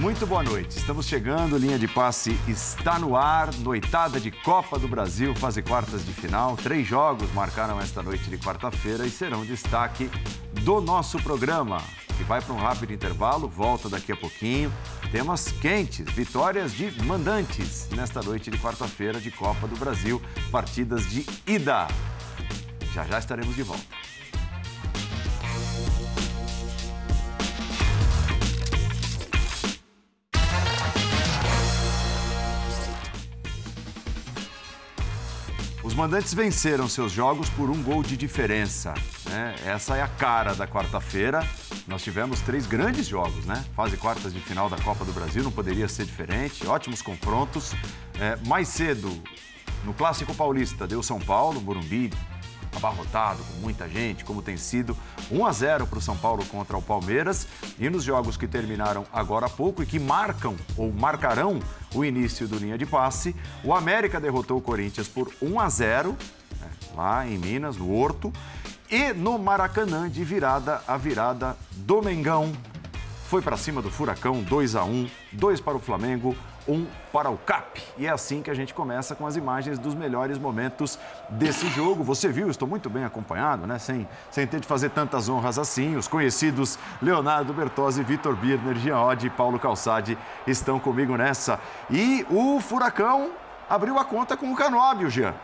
Muito boa noite. Estamos chegando, linha de passe está no ar, noitada de Copa do Brasil, fase quartas de final. Três jogos marcaram esta noite de quarta-feira e serão destaque do nosso programa, que vai para um rápido intervalo, volta daqui a pouquinho. Temas quentes, vitórias de mandantes nesta noite de quarta-feira de Copa do Brasil, partidas de ida. Já já estaremos de volta. Os mandantes venceram seus jogos por um gol de diferença. Né? Essa é a cara da quarta-feira. Nós tivemos três grandes jogos, né? Fase quartas de final da Copa do Brasil, não poderia ser diferente. Ótimos confrontos. É, mais cedo, no Clássico Paulista, deu São Paulo, Burumbi, abarrotado, com muita gente, como tem sido 1 a 0 para o São Paulo contra o Palmeiras. E nos jogos que terminaram agora há pouco e que marcam ou marcarão o início do linha de passe, o América derrotou o Corinthians por 1 a 0 né, lá em Minas, no Horto. E no Maracanã, de virada a virada, Domengão foi para cima do Furacão, 2 a 1 2 para o Flamengo, um para o CAP. E é assim que a gente começa com as imagens dos melhores momentos desse jogo. Você viu, estou muito bem acompanhado, né? Sem, sem ter de fazer tantas honras assim. Os conhecidos Leonardo Bertozzi, Vitor Birner, Jean Oddi e Paulo Calçade estão comigo nessa. E o Furacão abriu a conta com o Canóbio, Jean.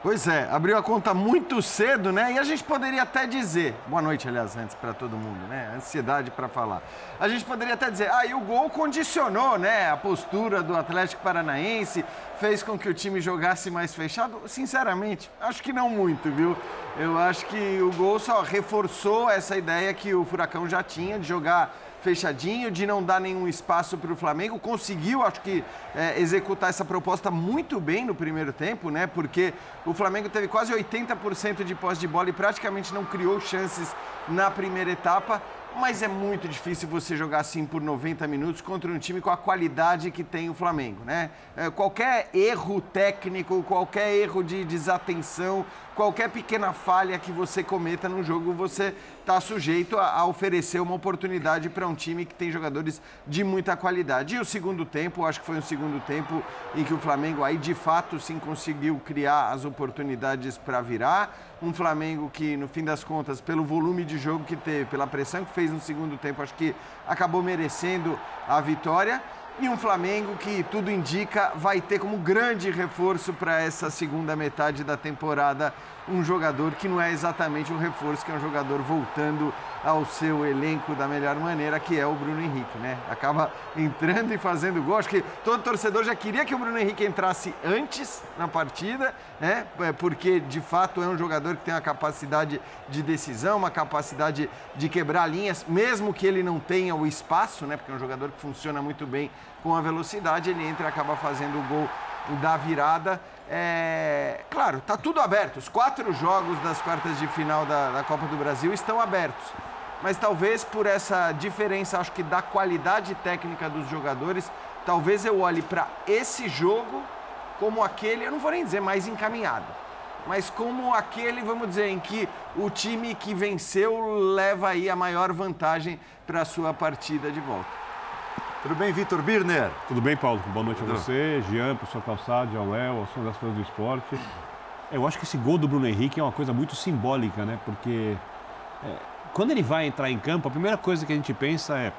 Pois é, abriu a conta muito cedo, né? E a gente poderia até dizer, boa noite, aliás, antes para todo mundo, né? Ansiedade para falar. A gente poderia até dizer, ah, e o gol condicionou, né? A postura do Atlético Paranaense fez com que o time jogasse mais fechado. Sinceramente, acho que não muito, viu? Eu acho que o gol só reforçou essa ideia que o Furacão já tinha de jogar fechadinho, de não dar nenhum espaço para o Flamengo. Conseguiu, acho que, é, executar essa proposta muito bem no primeiro tempo, né? Porque o Flamengo teve quase 80% de posse de bola e praticamente não criou chances na primeira etapa mas é muito difícil você jogar assim por 90 minutos contra um time com a qualidade que tem o Flamengo, né? É, qualquer erro técnico, qualquer erro de desatenção, qualquer pequena falha que você cometa no jogo, você está sujeito a, a, oferecer uma oportunidade para um time que tem jogadores de muita qualidade. E o segundo tempo, acho que foi um segundo tempo em que o Flamengo aí de fato sim conseguiu criar as oportunidades para virar. Um Flamengo que, no fim das contas, pelo volume de jogo que teve, pela pressão que fez no segundo tempo, acho que acabou merecendo a vitória. E um Flamengo que tudo indica vai ter como grande reforço para essa segunda metade da temporada um jogador que não é exatamente um reforço, que é um jogador voltando ao seu elenco da melhor maneira, que é o Bruno Henrique, né? Acaba entrando e fazendo gol. Acho que todo torcedor já queria que o Bruno Henrique entrasse antes na partida, né? É, porque de fato é um jogador que tem uma capacidade de decisão, uma capacidade de quebrar linhas, mesmo que ele não tenha o espaço, né? Porque é um jogador que funciona muito bem com a velocidade, ele entra e acaba fazendo o gol da virada. É... Claro, está tudo aberto. Os quatro jogos das quartas de final da, da, Copa do Brasil estão abertos. Mas talvez por essa diferença, acho que da qualidade técnica dos jogadores, talvez eu olhe para esse jogo como aquele, eu não vou nem dizer mais encaminhado, mas como aquele, vamos dizer, em que o time que venceu leva aí a maior vantagem para a sua partida de volta. Tudo bem, Vitor Birner? Tudo bem, Paulo? Boa noite Tudo. a você, Jean, professor Calçado, João Léo, aos das fãs do esporte. Eu acho que esse gol do Bruno Henrique é uma coisa muito simbólica, né? Porque é, quando ele vai entrar em campo, a primeira coisa que a gente pensa é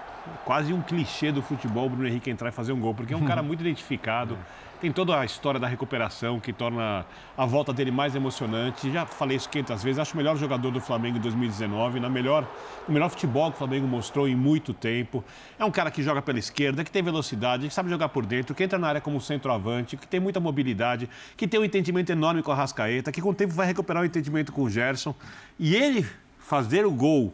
quase um clichê do futebol o Bruno Henrique entrar e fazer um gol, porque é um cara muito identificado. Tem toda a história da recuperação que torna a volta dele mais emocionante. Já falei isso 500 vezes. Acho o melhor jogador do Flamengo em 2019, na melhor, o melhor futebol que o Flamengo mostrou em muito tempo. É um cara que joga pela esquerda, que tem velocidade, que sabe jogar por dentro, que entra na área como centroavante, que tem muita mobilidade, que tem um entendimento enorme com a Rascaeta, que com o tempo vai recuperar o entendimento com o Gerson. E ele fazer o gol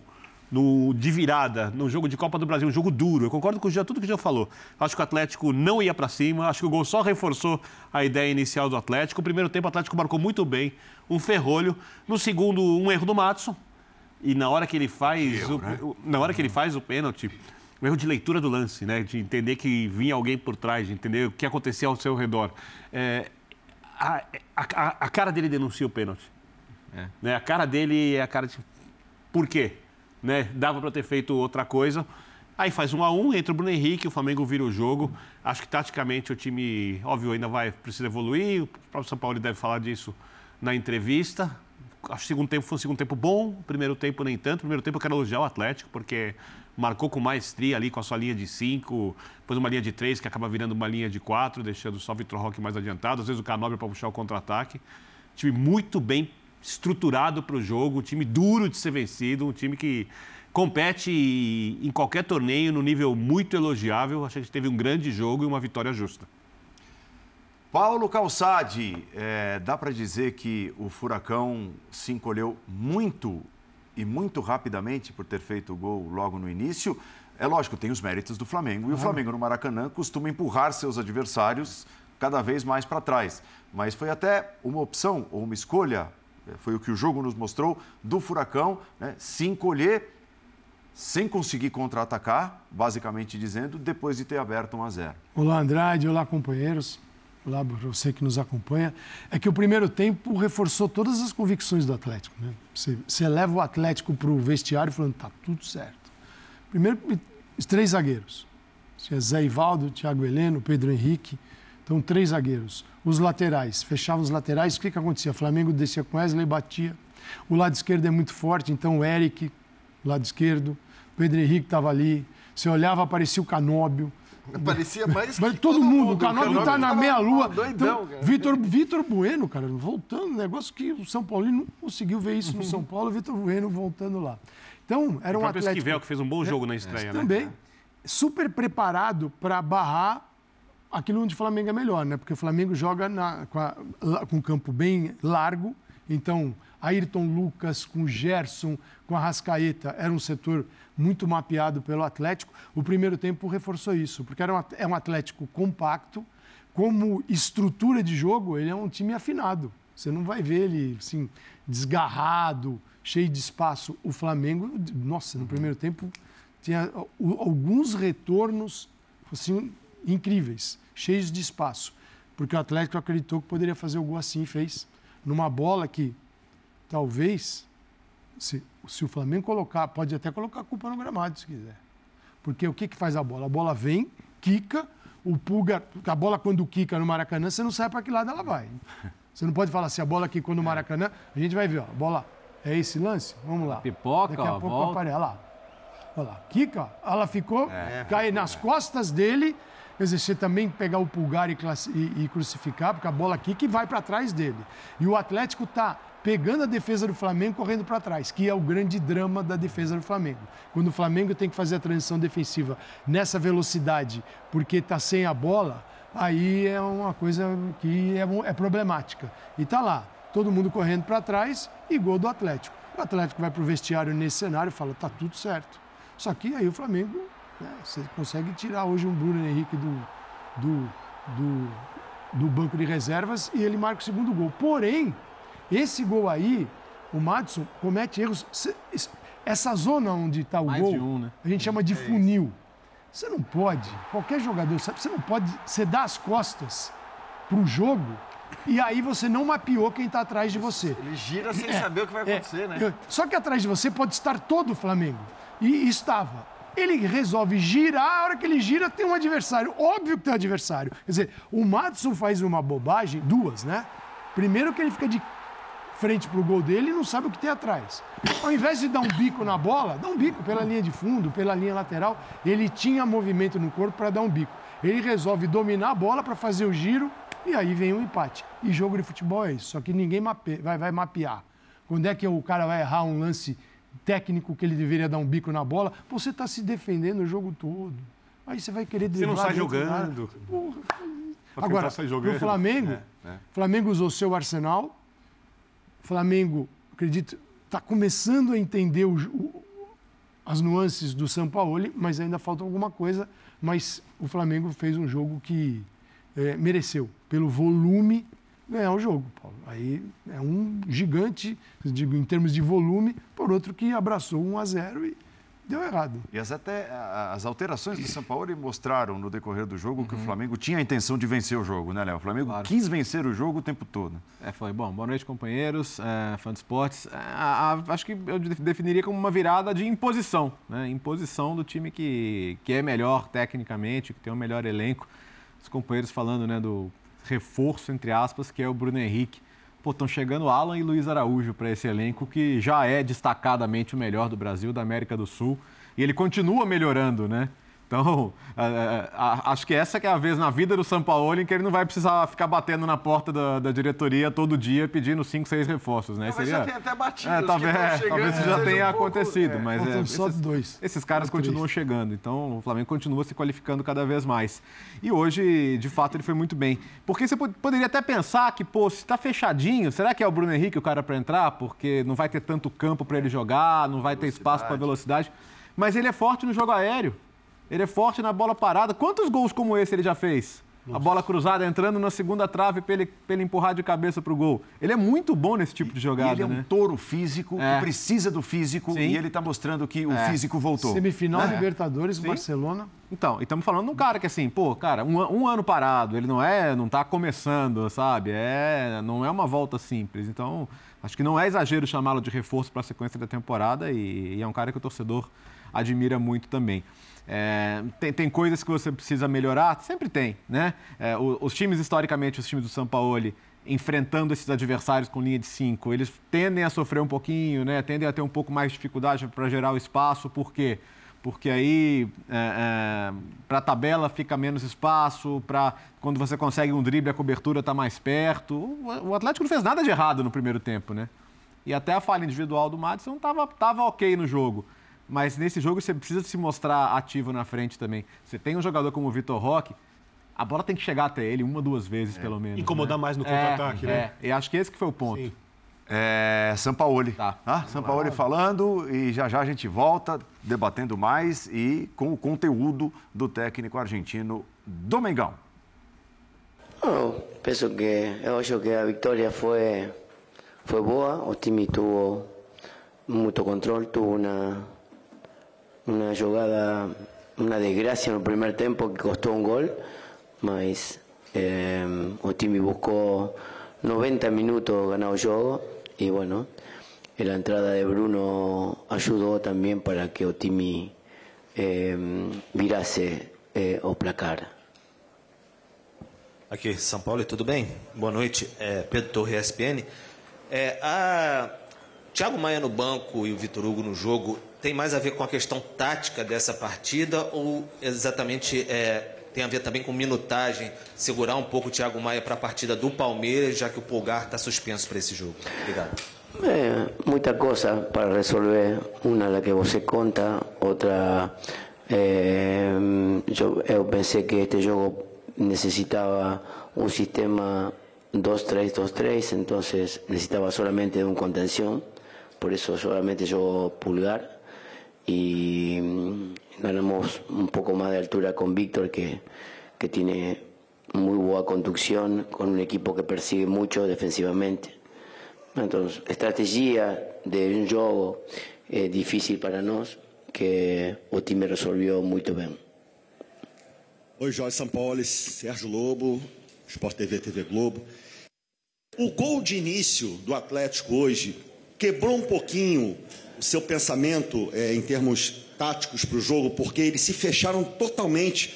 no, de virada, no jogo de Copa do Brasil, um jogo duro. Eu concordo com o Jean, tudo que o Jean falou. Acho que o Atlético não ia para cima, acho que o gol só reforçou a ideia inicial do Atlético. O primeiro tempo o Atlético marcou muito bem, um ferrolho. No segundo, um erro do Matson. E na hora que ele faz, Erro, o, né? na hora que ele faz o pênalti, um erro de leitura do lance, né? De entender que vinha alguém por trás, de entender o que acontecia ao seu redor. É, a, a, a, cara dele denuncia o pênalti. É. Né? A cara dele é a cara de. Por quê? Né? Dava para ter feito outra coisa. Aí faz um a um, entra o Bruno Henrique, o Flamengo vira o jogo. Acho que taticamente o time, óbvio, ainda vai precisa evoluir. O próprio São Paulo deve falar disso na entrevista. Acho que o segundo tempo foi um segundo tempo bom, primeiro tempo nem tanto. Primeiro tempo eu quero elogiar o Atlético, porque marcou com maestria ali com a sua linha de cinco, depois uma linha de três que acaba virando uma linha de quatro, deixando só o Vitor Roque mais adiantado, às vezes o Canóbio para puxar o contra-ataque. Time muito bem estruturado para o jogo, um time duro de ser vencido, um time que compete em qualquer torneio no nível muito elogiável. Acho que a gente teve um grande jogo e uma vitória justa. Paulo Calçade, é, dá para dizer que o Furacão se encolheu muito e muito rapidamente por ter feito o gol logo no início. É lógico, tem os méritos do Flamengo. E o Flamengo no Maracanã costuma empurrar seus adversários cada vez mais para trás. Mas foi até uma opção ou uma escolha, foi o que o jogo nos mostrou, do Furacão, né, se encolher sem conseguir contra-atacar, basicamente dizendo, depois de ter aberto 1 a 0. Olá, Andrade, olá, companheiros. Olá para você que nos acompanha. É que o primeiro tempo reforçou todas as convicções do Atlético. Né? Você, você leva o Atlético para o vestiário falando, tá tudo certo. Primeiro, os três zagueiros. Tinha Zé Ivaldo, Thiago Heleno, Pedro Henrique. Então, três zagueiros. Os laterais, fechavam os laterais, o que, que acontecia? O Flamengo descia com Wesley, batia. O lado esquerdo é muito forte, então o Eric, lado esquerdo. Pedro Henrique estava ali. Você olhava, aparecia o Canóbio. Parecia mais Mas todo, todo mundo. O Canóbio está na meia-lua. Então, Vitor, Vitor Bueno, cara, voltando, negócio que o São Paulo não conseguiu ver isso no São Paulo, Vitor Bueno voltando lá. Então, era um o Atlético... Esquivel, que fez um bom é, jogo é, na estreia, né? Também. Super preparado para barrar aquilo onde o Flamengo é melhor, né? Porque o Flamengo joga na, com, a, com um campo bem largo, então Ayrton Lucas com Gerson, com a Rascaeta, era um setor muito mapeado pelo Atlético. O primeiro tempo reforçou isso, porque era um, é um Atlético compacto, como estrutura de jogo, ele é um time afinado. Você não vai ver ele assim, desgarrado, cheio de espaço. O Flamengo, nossa, no primeiro tempo tinha alguns retornos assim, incríveis, cheios de espaço. Porque o Atlético acreditou que poderia fazer o gol assim e fez. Numa bola que talvez se, se o Flamengo colocar, pode até colocar a culpa no gramado, se quiser. Porque o que, que faz a bola? A bola vem, quica, o Pulga, a bola quando quica no Maracanã, você não sabe para que lado ela vai. Você não pode falar assim, a bola quicou no Maracanã, a gente vai ver, ó, a bola é esse lance? Vamos lá. Pipoca, Daqui a ó, pouco volta. Olha lá. Olha lá. Kika, ela ficou, é, cai nas costas dele. Você também pegar o pulgar e, e, crucificar, porque a bola aqui que vai para trás dele. E o Atlético está pegando a defesa do Flamengo correndo para trás, que é o grande drama da defesa do Flamengo. Quando o Flamengo tem que fazer a transição defensiva nessa velocidade, porque está sem a bola, aí é uma coisa que é, é problemática. E está lá, todo mundo correndo para trás e gol do Atlético. O Atlético vai para o vestiário nesse cenário e fala, está tudo certo. Só que aí o Flamengo, né, você consegue tirar hoje um Bruno Henrique do, do, do, do banco de reservas e ele marca o segundo gol. Porém, esse gol aí, o Madison comete erros. Essa zona onde está o Mais gol, um, né? a gente chama de é funil. Você não pode, qualquer jogador sabe, você não pode, você dá as costas para o jogo e aí você não mapeou quem está atrás de você. Ele gira sem é, saber o que vai é. acontecer, é, né? Só que atrás de você pode estar todo o Flamengo. E estava. Ele resolve girar, a hora que ele gira tem um adversário. Óbvio que tem um adversário. Quer dizer, o Madison faz uma bobagem, duas, né? Primeiro que ele fica de frente para o gol dele e não sabe o que tem atrás. Ao invés de dar um bico na bola, dá um bico pela linha de fundo, pela linha lateral. Ele tinha movimento no corpo para dar um bico. Ele resolve dominar a bola para fazer o giro e aí vem o um empate. E jogo de futebol é isso, só que ninguém mape... vai, vai mapear. Quando é que o cara vai errar um lance técnico que ele deveria dar um bico na bola? Você está se defendendo o jogo todo. Aí você vai querer Você não sai jogando. Porra. Agora, o Flamengo, é, é. Flamengo usou seu arsenal, Flamengo, acredito, está começando a entender o, o, as nuances do São Paulo, mas ainda falta alguma coisa. Mas o Flamengo fez um jogo que é, mereceu, pelo volume, ganhar o jogo. Paulo. Aí é um gigante, digo, em termos de volume, por outro que abraçou 1 a 0 e deu errado. E as, até, as alterações do São Paulo mostraram no decorrer do jogo uhum. que o Flamengo tinha a intenção de vencer o jogo, né, Léo? O Flamengo claro. quis vencer o jogo o tempo todo. É, foi. Bom, boa noite, companheiros, é, fã de esportes. É, a, a, acho que eu definiria como uma virada de imposição, né? Imposição do time que, que é melhor tecnicamente, que tem o um melhor elenco. Os companheiros falando, né, do reforço, entre aspas, que é o Bruno Henrique. Pô, estão chegando Alan e Luiz Araújo para esse elenco que já é destacadamente o melhor do Brasil, da América do Sul. E ele continua melhorando, né? Então, acho que essa que é a vez na vida do São Paulo em que ele não vai precisar ficar batendo na porta da, da diretoria todo dia pedindo cinco, seis reforços, né? Talvez Seria... já tenha até batido. É, talvez, é, talvez isso já tenha um acontecido, pouco, mas é, só esses, dois. esses caras continuam chegando. Então, o Flamengo continua se qualificando cada vez mais. E hoje, de fato, ele foi muito bem. Porque você poderia até pensar que, pô, se está fechadinho, será que é o Bruno Henrique o cara para entrar? Porque não vai ter tanto campo para ele jogar, não vai ter espaço para velocidade. Mas ele é forte no jogo aéreo. Ele é forte na bola parada. Quantos gols como esse ele já fez? Nossa. A bola cruzada entrando na segunda trave para ele, ele empurrar de cabeça para o gol. Ele é muito bom nesse tipo de jogada. E ele é um né? touro físico, é. que precisa do físico Sim. e ele está mostrando que o é. físico voltou. Semifinal é. Libertadores, Sim. Barcelona. Então, e estamos falando de um cara que assim, pô, cara, um, um, ano parado, ele não é, não está começando, sabe? É, não é uma volta simples. Então, acho que não é exagero chamá-lo de reforço para a sequência da temporada e, e é um cara que o torcedor admira muito também. É, tem, tem, coisas que você precisa melhorar? Sempre tem, né? É, os, os, times, historicamente, os times do São Paulo, enfrentando esses adversários com linha de cinco, eles tendem a sofrer um pouquinho, né? Tendem a ter um pouco mais de dificuldade para gerar o espaço, por quê? Porque aí, é, é para a tabela, fica menos espaço, para quando você consegue um drible, a cobertura está mais perto. O, o Atlético não fez nada de errado no primeiro tempo, né? E até a falha individual do Madison estava tava ok no jogo. Mas nesse jogo você precisa se mostrar ativo na frente também. Você tem um jogador como o Vitor Roque, a bola tem que chegar até ele uma, duas vezes, é. pelo menos. Incomodar né? mais no contra-ataque, é, né? É, e acho que esse que foi o ponto. Sim. É, Sampaoli. Tá. Ah, Sampaoli falando e já já a gente volta debatendo mais e com o conteúdo do técnico argentino Domingão. Oh, penso que eu acho que a vitória foi foi boa, o time teve muito controle, teve uma una jugada, una desgracia en el primer tiempo que costó un gol, mas eh, Otimi buscó 90 minutos ganado juego y bueno, la entrada de Bruno ayudó también para que Otimi eh, virase eh, o placar. Aqui, São Paulo, tudo bem? Boa noite, é, Pedro Torre, ESPN. É, a Thiago Maia no banco e o Vitor Hugo no jogo tem mais a ver com a questão tática dessa partida ou exatamente é, tem a ver também com minutagem, segurar um pouco o Thiago Maia para a partida do Palmeiras, já que o Pulgar está suspenso para esse jogo? Obrigado. É, muita coisa para resolver. Uma a que você conta, outra. É, eu, eu pensei que este jogo necessitava um sistema 2-3-2-3, então necessitava solamente de um contenção, por isso solamente jogou Pulgar y mm, ganamos un poco más de altura con Víctor que, que tiene muy buena conducción con un equipo que persigue mucho defensivamente. Entonces, estrategia de un juego é difícil para nós que o time resolveu muito bem. Oi, Jorge Paulo, Sérgio Lobo, Sport TV, TV Globo. O gol de início do Atlético hoje quebrou um pouquinho seu pensamento é, em termos táticos para o jogo, porque eles se fecharam totalmente.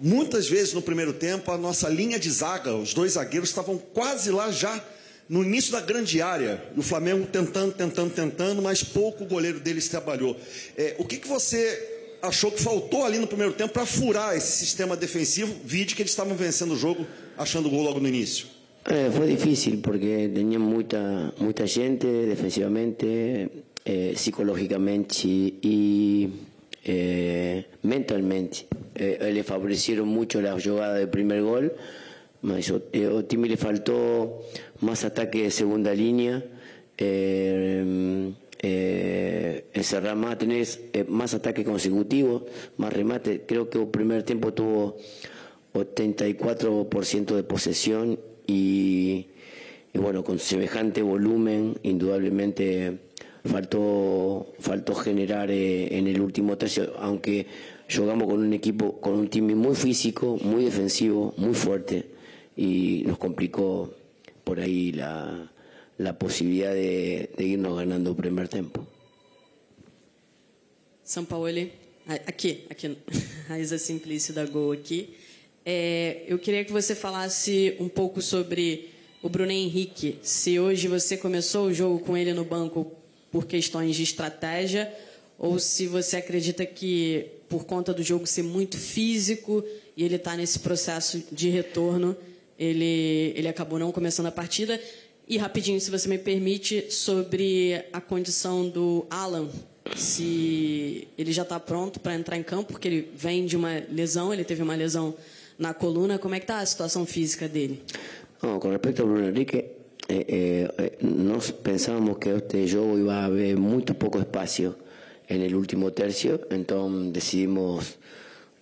Muitas vezes no primeiro tempo, a nossa linha de zaga, os dois zagueiros estavam quase lá já no início da grande área. E o Flamengo tentando, tentando, tentando, mas pouco o goleiro deles trabalhou. É, o que, que você achou que faltou ali no primeiro tempo para furar esse sistema defensivo? Vide que eles estavam vencendo o jogo, achando o gol logo no início. É, foi difícil porque tinha muita, muita gente defensivamente eh, y eh, mentalmente. Eh, le favorecieron mucho la jugada del primer gol, mas eh, Otimi le faltó más ataque de segunda línea. Eh, eh, encerrar más, tener más ataque consecutivo, más remate. Creo que el primer tiempo tuvo 84% de posesión y, y, bueno, con semejante volumen, indudablemente faltó, faltó generar eh, en el último tercio, aunque jugamos con un equipo, con un team muy físico, muy defensivo, muy fuerte y nos complicó por ahí la, la posibilidad de, de irnos ganando primer tiempo. São Paulo, aqui, aqui, Raíza Simplício da Gol aqui. É, eu queria que você falasse um pouco sobre o Bruno Henrique. Se hoje você começou o jogo com ele no banco por questões de estratégia, ou se você acredita que por conta do jogo ser muito físico e ele está nesse processo de retorno, ele, ele acabou não começando a partida. E rapidinho, se você me permite, sobre a condição do Alan, se ele já está pronto para entrar em campo, porque ele vem de uma lesão, ele teve uma lesão na coluna, como é que está a situação física dele? No, con respecto a Bruno eh, eh, eh, nos pensábamos que este juego iba a haber muy poco espacio en el último tercio, entonces decidimos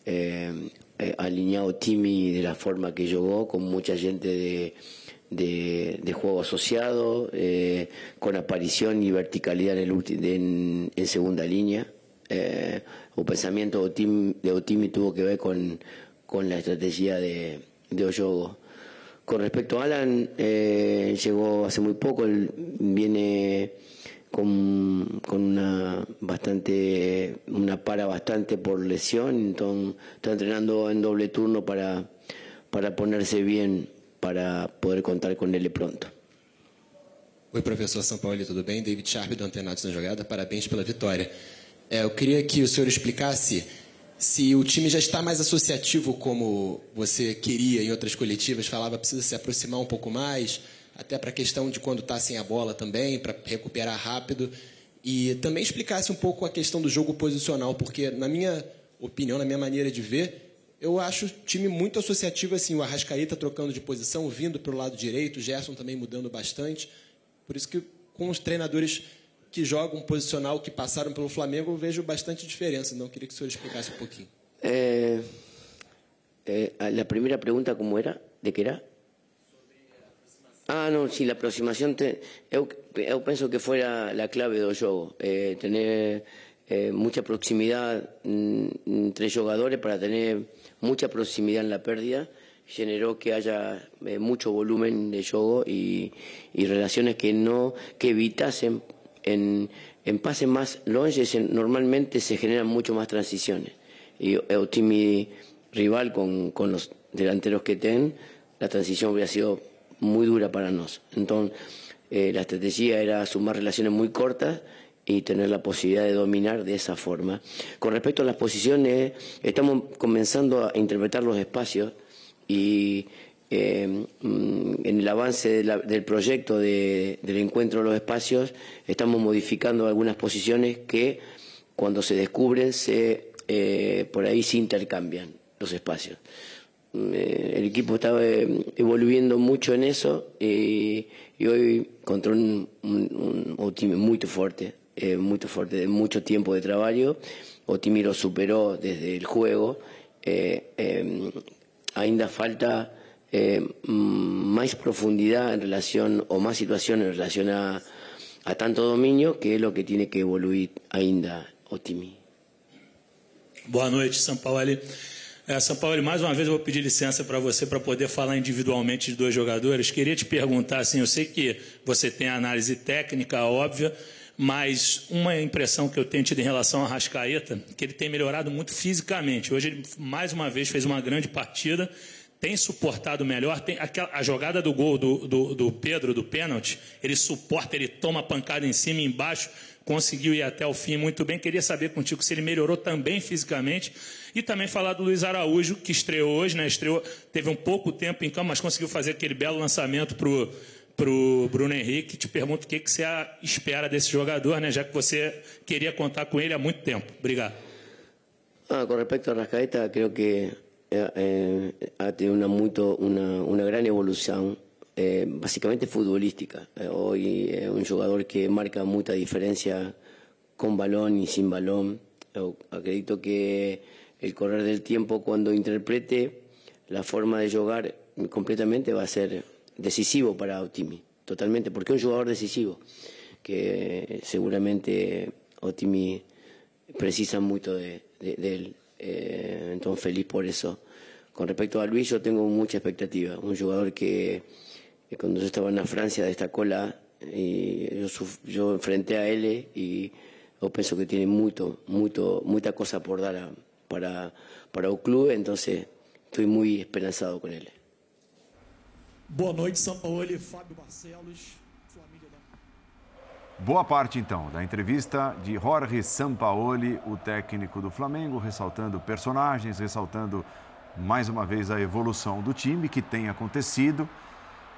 eh, eh, alinear de la forma que jugó, con mucha gente de, de, juego asociado, eh, con aparición y verticalidad en, segunda línea. El pensamiento de Otimi tuvo que ver con, con la estrategia de, de Oyogo. Con respecto a Alan, eh, llegó hace muy poco, él viene con, con una bastante una para bastante por lesión, entonces está entrenando en doble turno para, para ponerse bien para poder contar con él pronto. Oi, professor São Paulo, tudo bem? David Sharp do Antenados na Jogada, parabéns pela vitória. É, eu queria que o senhor explicasse se o time já está mais associativo como você queria em outras coletivas, falava precisa se aproximar um pouco mais, até para a questão de quando está sem a bola também, para recuperar rápido. E também explicasse um pouco a questão do jogo posicional, porque na minha opinião, na minha maneira de ver, eu acho o time muito associativo, assim, o Arrascaeta trocando de posição, vindo para o lado direito, o Gerson também mudando bastante. Por isso que com os treinadores que jogam posicional, que passaram pelo Flamengo, eu vejo bastante diferença. Então, queria que o senhor explicasse um pouquinho. Eh, eh, la primera pregunta, ¿cómo era? ¿De qué era? Ah, no, sí, la aproximación. Te, penso que fuera la clave do jogo. Eh, tener eh, mucha mm, entre jugadores para tener mucha proximidad en la pérdida generó que haya eh, mucho volumen de juego y, y relaciones que no que evitasen en, pases más longes en- normalmente se generan mucho más transiciones y el time rival con, con los delanteros que tienen la transición hubiera sido muy dura para nosotros entonces eh, la estrategia era sumar relaciones muy cortas y tener la posibilidad de dominar de esa forma. Con respecto a las posiciones, estamos comenzando a interpretar los espacios y eh, mm, en el avance de la- del proyecto de- del encuentro de los espacios estamos modificando algunas posiciones que cuando se descubren se, eh, por ahí se intercambian los espacios. Mm, eh, el equipo estaba eh, evolviendo mucho en eso y, y hoy contra un, un, un muy fuerte, eh, muy fuerte, de mucho tiempo de trabajo. Otimi lo superó desde el juego. Eh, eh, ainda falta eh, más profundidad en relación, o más situación en relación a, a tanto dominio, que es lo que tiene que evoluir ainda Otimi. Boa noite, São Paulo. É, São Paulo, mais uma vez eu vou pedir licença para você para poder falar individualmente de dois jogadores. Queria te perguntar, assim, eu sei que você tem análise técnica óbvia, mas uma impressão que eu tenho tido em relação a Rascaeta, que ele tem melhorado muito fisicamente. Hoje ele mais uma vez fez uma grande partida, tem suportado melhor. Tem aquela, a jogada do gol do, do, do Pedro, do pênalti, ele suporta, ele toma pancada em cima e embaixo, conseguiu ir até o fim muito bem. Queria saber contigo se ele melhorou também fisicamente. E também falar do Luiz Araújo, que estreou hoje, né? Estreou, teve um pouco tempo em campo, mas conseguiu fazer aquele belo lançamento pro pro Bruno Henrique. Te pergunto o que, que você espera desse jogador, né? Já que você queria contar com ele há muito tempo. Obrigado. Ah, con respecto a Rascaeta, creo que eh, eh, ha tenido una, muito, una, una gran evolución, eh, básicamente futbolística. Eh, hoy es un jugador que marca mucha diferencia con balón y sin balón. Yo acredito que el correr del tiempo, cuando interprete la forma de jugar completamente, va a ser decisivo para Otimi, totalmente, porque es un jugador decisivo. que seguramente o time precisa mucho de, de- de él. Eh, entonces feliz por eso. Con respecto a Luis, yo tengo mucha expectativa. Un jugador que, que cuando yo estaba en la Francia destacó la y yo, yo enfrenté a él y yo pienso que tiene mucho, mucho, mucha cosa por dar para, para el club, entonces estoy muy esperanzado con él. Boa noite, São Paulo, Fábio Barcelos, Boa parte, então, da entrevista de Jorge Sampaoli, o técnico do Flamengo, ressaltando personagens, ressaltando mais uma vez a evolução do time que tem acontecido.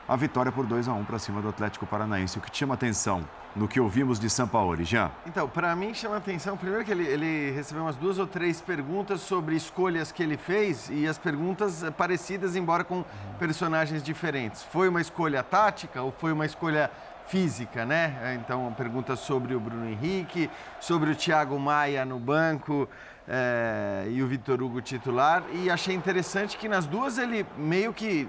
A vitória por 2 a 1 para cima do Atlético Paranaense. O que te chama atenção no que ouvimos de Sampaoli, Jean? Então, para mim chama atenção, primeiro que ele, ele recebeu umas duas ou três perguntas sobre escolhas que ele fez e as perguntas eh, parecidas, embora com personagens diferentes. Foi uma escolha tática ou foi uma escolha física, né? Eh, Então, perguntas sobre o Bruno Henrique, sobre o Thiago Maia no banco eh, e o Vitor Hugo titular. E achei interessante que nas duas ele meio que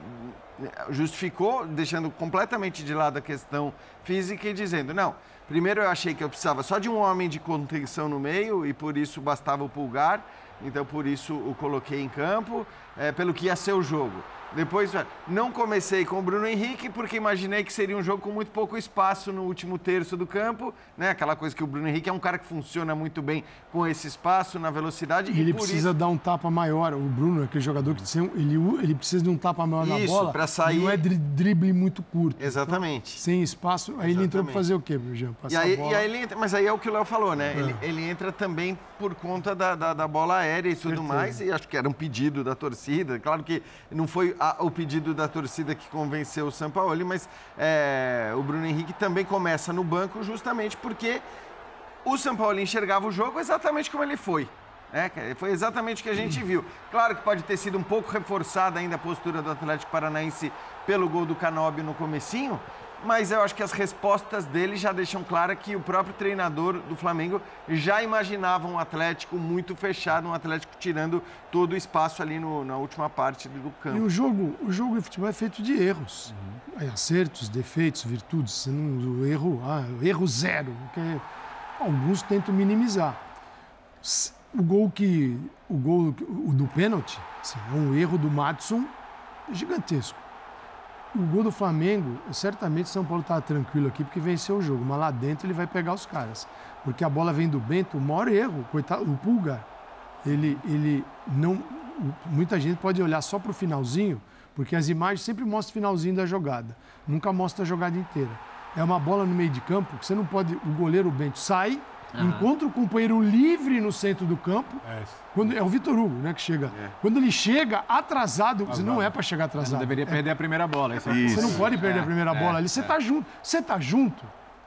justificou, deixando completamente de lado a questão física e dizendo: não, primeiro eu achei que eu precisava só de um homem de contenção no meio e por isso bastava o pulgar, então por isso o coloquei em campo, eh, pelo que ia ser o jogo. Depois, eh, não comecei com o Bruno Henrique porque imaginei que seria um jogo com muito pouco espaço no último terço do campo, né? Aquela coisa que o Bruno Henrique é um cara que funciona muito bem com esse espaço, na velocidade. E ele por precisa isso- dar um tapa maior. O Bruno, aquele jogador que ele, ele precisa de um tapa maior na Isso, bola. pra sair- Não é dri- drible muito curto. Exatamente. Sem espaço. Aí ele entrou para Exatamente. fazer o quê? E Passar aí, a bola. e aí ele entra, mas aí é o que o Léo falou, né? É. Ele, ele entra também por conta da, da, da bola aérea e tudo mais, e acho que era um pedido da torcida. Claro que não foi a- o pedido da torcida que convenceu o Sampaoli, mas é, o Bruno Henrique também começa no banco justamente porque o Sampaoli enxergava o jogo exatamente como ele foi. né? Foi exatamente o que a gente viu. Claro que pode ter sido um pouco reforçada ainda a postura do Atlético Paranaense pelo gol do Canóbio no comecinho, mas eu acho que as respostas dele já deixam clara que o próprio treinador do Flamengo já imaginava um Atlético muito fechado, um Atlético tirando todo o espaço ali no- na última parte do E campo. o jogo, o jogo de futebol é feito de erros. Aí, Acertos, defeitos, virtudes. Não, o erro, ah, erro zero. Porque alguns tentam minimizar. O gol que. O gol o do pênalti assim, é um erro do Matson gigantesco. O gol do Flamengo, certamente São Paulo estava tranquilo aqui porque venceu o jogo, mas lá dentro ele vai pegar os caras. Porque a bola vem do Bento, o maior erro, coitado, o Pulgar, ele, ele não. Muita gente pode olhar só para o finalzinho, porque as imagens sempre mostram o finalzinho da jogada, nunca mostra a jogada inteira. É uma bola no meio de campo que você não pode. O goleiro Bento sai, Aham. encontra o companheiro livre no centro do campo. Quando, é o Vitor Hugo, né, que chega. Quando ele chega atrasado, você não é para chegar atrasado. Não deveria É- perder a primeira bola. Isso é- você não pode perder É, a primeira é, bola ali. Você é. tá junto. Você tá junto,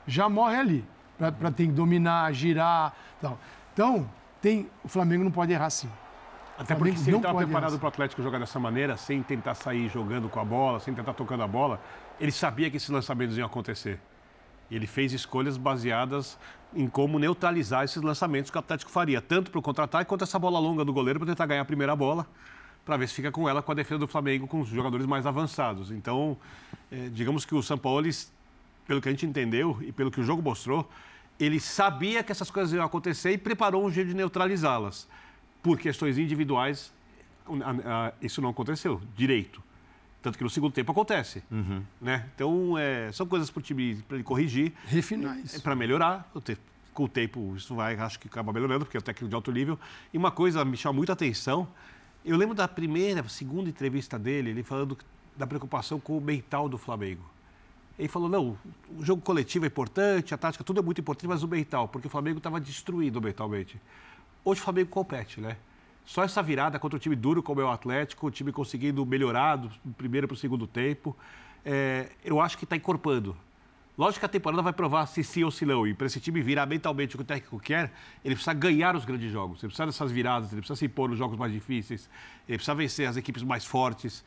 já morre ali. Pra, pra ter que dominar, girar tal. Então, tem, o Flamengo não pode errar assim. Até porque se ele não estava pode preparado para o Atlético jogar dessa maneira, sem tentar sair jogando com a bola, sem tentar tocando a bola, ele sabia que esses lançamentos iam acontecer. E ele fez escolhas baseadas em como neutralizar esses lançamentos que o Atlético faria, tanto para o contra-ataque quanto essa bola longa do goleiro para tentar ganhar a primeira bola, para ver se fica com ela com a defesa do Flamengo, com os jogadores mais avançados. Então, eh, digamos que o Sampaoli, pelo que a gente entendeu e pelo que o jogo mostrou, ele sabia que essas coisas iam acontecer e preparou um jeito de neutralizá-las. Por questões individuais, isso não aconteceu direito. Tanto que no segundo tempo acontece. Né? Então, é, são coisas para o time para ele corrigir. Refinar isso. Para melhorar. O Com o tempo, isso vai, acho que acaba melhorando, porque é um técnico de alto nível. E uma coisa me chama muita atenção. Eu lembro da primeira, segunda entrevista dele, ele falando da preocupação com o mental do Flamengo. Ele falou, não, o jogo coletivo é importante, a tática, tudo é muito importante, mas o mental, porque o Flamengo estava destruído mentalmente. Hoje o Flamengo compete, né? Só essa virada contra um time duro como é o Atlético, o time conseguindo melhorar do primeiro para o segundo tempo, é, eu acho que está encorpando. Lógico que a temporada vai provar se sim ou se não. E para esse time virar mentalmente o que o técnico quer, ele precisa ganhar os grandes jogos. Ele precisa dessas viradas, ele precisa se impor nos jogos mais difíceis, ele precisa vencer as equipes mais fortes.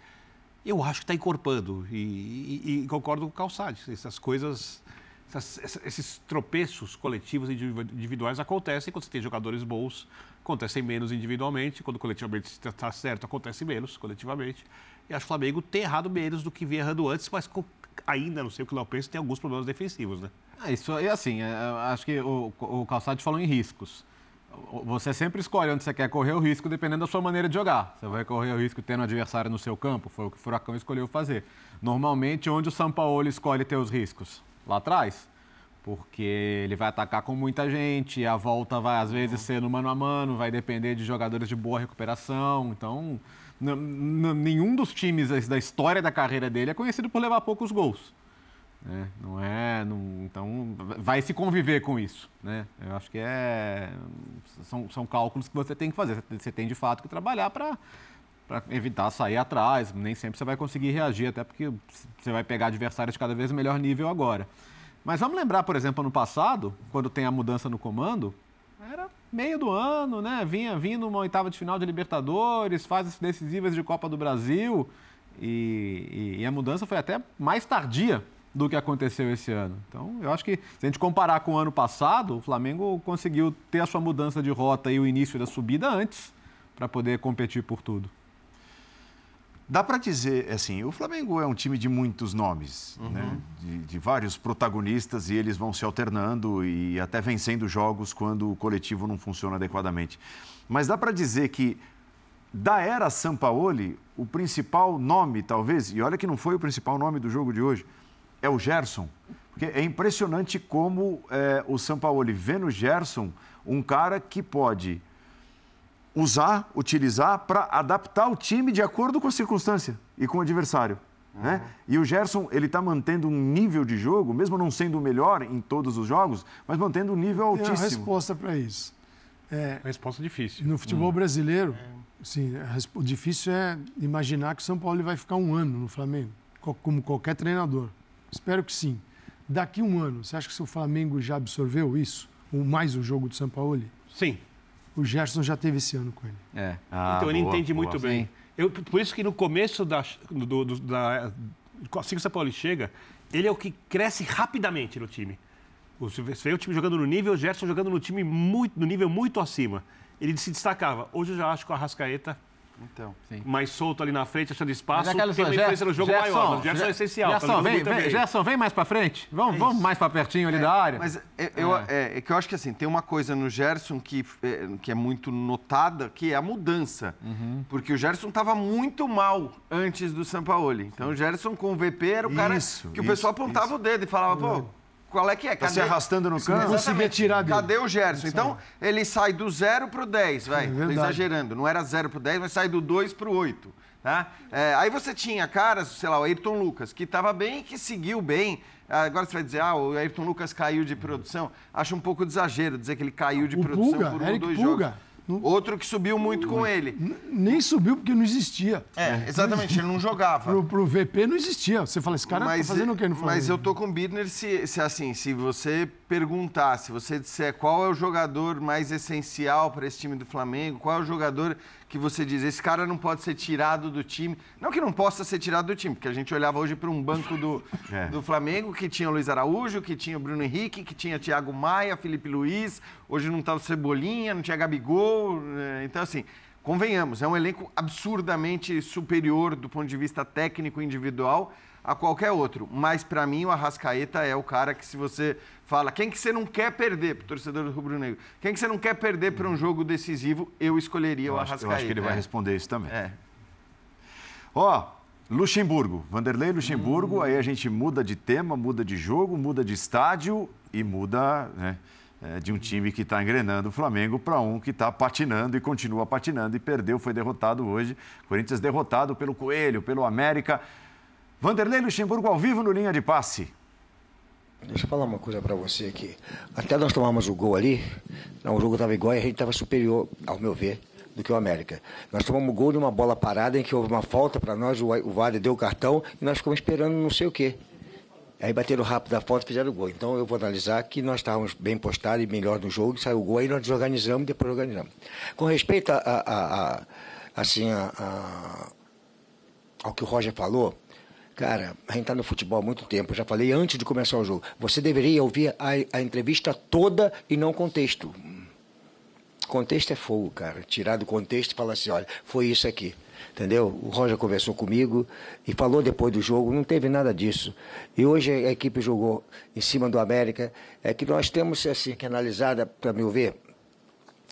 Eu acho que está encorpando. E, e- e concordo com o Calçade. Essas coisas, essas- essa- esses tropeços coletivos e individu- individuais acontecem quando você tem jogadores bons, acontecem menos individualmente. Quando coletivamente está certo, acontece menos coletivamente. E acho que o Flamengo tem errado menos do que vinha errando antes, mas ainda, não sei o que o Léo pensa, tem alguns problemas defensivos, né? É, isso aí, assim, é, acho que o, o Calçade falou em riscos. Você sempre escolhe onde você quer correr o risco dependendo da sua maneira de jogar. Você vai correr o risco tendo um adversário no seu campo, foi o que o Furacão escolheu fazer. Normalmente, onde o São Paulo escolhe ter os riscos? Lá atrás. Porque ele vai atacar com muita gente, a volta vai às vezes ser no mano a mano, vai depender de jogadores de boa recuperação. Então, nenhum dos times da história da carreira dele é conhecido por levar poucos gols. Né? Não é. Não, então, vai se conviver com isso. Né? Eu acho que é, são, são cálculos que você tem que fazer. Você tem de fato que trabalhar para para evitar sair atrás. Nem sempre você vai conseguir reagir, até porque você vai pegar adversários de cada vez melhor nível agora. Mas vamos lembrar, por exemplo, no passado, quando tem a mudança no comando, era meio do ano, né? Vinha vindo uma oitava de final de Libertadores, fases decisivas de Copa do Brasil. E, e, e a mudança foi até mais tardia do que aconteceu esse ano. Então, eu acho que se a gente comparar com o ano passado, o Flamengo conseguiu ter a sua mudança de rota e o início da subida antes para poder competir por tudo. Dá para dizer, assim, o Flamengo é um time de muitos nomes, uhum. né? de, de, vários protagonistas e eles vão se alternando e até vencendo jogos quando o coletivo não funciona adequadamente. Mas dá para dizer que da era Sampaoli, o principal nome, talvez, e olha que não foi o principal nome do jogo de hoje, é o Gerson. Porque é impressionante como é, o Sampaoli vê no Gerson um cara que pode usar, utilizar para adaptar o time de acordo com a circunstância e com o adversário. Uhum. Né? E o Gerson, ele está mantendo um nível de jogo, mesmo não sendo o melhor em todos os jogos, mas mantendo um nível altíssimo. Tem uma resposta para isso. É, resposta difícil. No futebol hum. brasileiro, sim, o difícil é imaginar que o São Paulo vai ficar um ano no Flamengo, como qualquer treinador. Espero que sim. Daqui um ano, você acha que o Flamengo já absorveu isso? Ou mais o jogo do São Paulo? Sim. O Gerson já teve esse ano com ele. É. Ah, então ele boa, entende boa, muito bem. Eu, por isso que no começo da, do, do, da. Assim que o São Paulo chega, ele é o que cresce rapidamente no time. Você vê o time jogando no nível, o Gerson jogando no time muito, no nível muito acima. Ele se destacava. Hoje eu já acho que o Arrascaeta então, sim. mais solto ali na frente, achando espaço, tem uma influência no jogo Gerson, maior. Mas o Gerson é essencial. Gerson, tá vem, vem, Gerson, vem mais para frente. Vamos, é vamos mais para pertinho ali é, da área. Mas é, eu, é. é. é. que eu acho que assim, tem uma coisa no Gerson que é, que é muito notada, que é a mudança. Uhum. Porque o Gerson estava muito mal antes do Sampaoli. Então o Gerson com o VP era o cara isso, que o pessoal apontava isso. o dedo e falava, pô qual é que é? Cadê? Tá se arrastando no campo. Conseguia tirar dele. Cadê o Gerson? Então, ele sai do 0 pro 10, vai. É Tô exagerando. Não era 0 pro 10, mas sai do 2 pro 8. Tá? É, aí você tinha caras, sei lá, o Ayrton Lucas, que estava bem e que seguiu bem. Agora você vai dizer, ah, o Ayrton Lucas caiu de produção. Acho um pouco de exagero dizer que ele caiu de o produção Puga, por um Eric dois Puga. jogos. Outro que subiu muito com ele. Nem subiu porque não existia. É, exatamente, ele não jogava. Pro, pro VP não existia. Você fala, esse cara tá mas, tá fazendo o quê no Flamengo? Mas eu tô com o Bidner se, se, assim, se você perguntar, se você disser qual é o jogador mais essencial para esse time do Flamengo, qual é o jogador que você diz, esse cara não pode ser tirado do time. Não que não possa ser tirado do time, porque a gente olhava hoje para um banco do, é. do Flamengo que tinha o Luiz Araújo, que tinha o Bruno Henrique, que tinha Thiago Maia, Felipe Luiz, hoje não estava tá o Cebolinha, não tinha Gabigol. É, então, assim, convenhamos, é um elenco absurdamente superior do ponto de vista técnico individual a qualquer outro. Mas, para mim, o Arrascaeta é o cara que, se você fala, quem que você não quer perder, pro torcedor do Rubro Negro, quem que você não quer perder para um jogo decisivo, eu escolheria eu o Arrascaeta. eu acho que ele vai é. responder isso também. É. Ó, Luxemburgo, Vanderlei Luxemburgo, hum. aí a gente muda de tema, muda de jogo, muda de estádio e muda né, é, de um time que está engrenando o Flamengo para um que está patinando e continua patinando e perdeu, foi derrotado hoje. Corinthians derrotado pelo Coelho, pelo América. Vanderlei Luxemburgo ao vivo no Linha de Passe. Deixa eu falar uma coisa para você aqui. Até nós tomamos o gol ali, o jogo estava igual e a gente estava superior, ao meu ver, do que o América. Nós tomamos o gol de uma bola parada em que houve uma falta para nós, o, o Vale deu o cartão e nós ficamos esperando não sei o quê. Aí bateram rápido a falta e fizeram o gol. Então eu vou analisar que nós estávamos bem postados e melhor no jogo, saiu o gol, aí nós desorganizamos e depois organizamos. Com respeito a, a, a assim, ao que o Roger falou, Cara, a gente está no futebol há muito tempo. Eu já falei antes de começar o jogo. Você deveria ouvir a, a entrevista toda e não contexto. Contexto é fogo, cara. Tirar do contexto e falar assim: olha, foi isso aqui. Entendeu? O Roger conversou comigo e falou depois do jogo, não teve nada disso. E hoje a equipe jogou em cima do América. É que nós temos assim que analisar, para meu ver,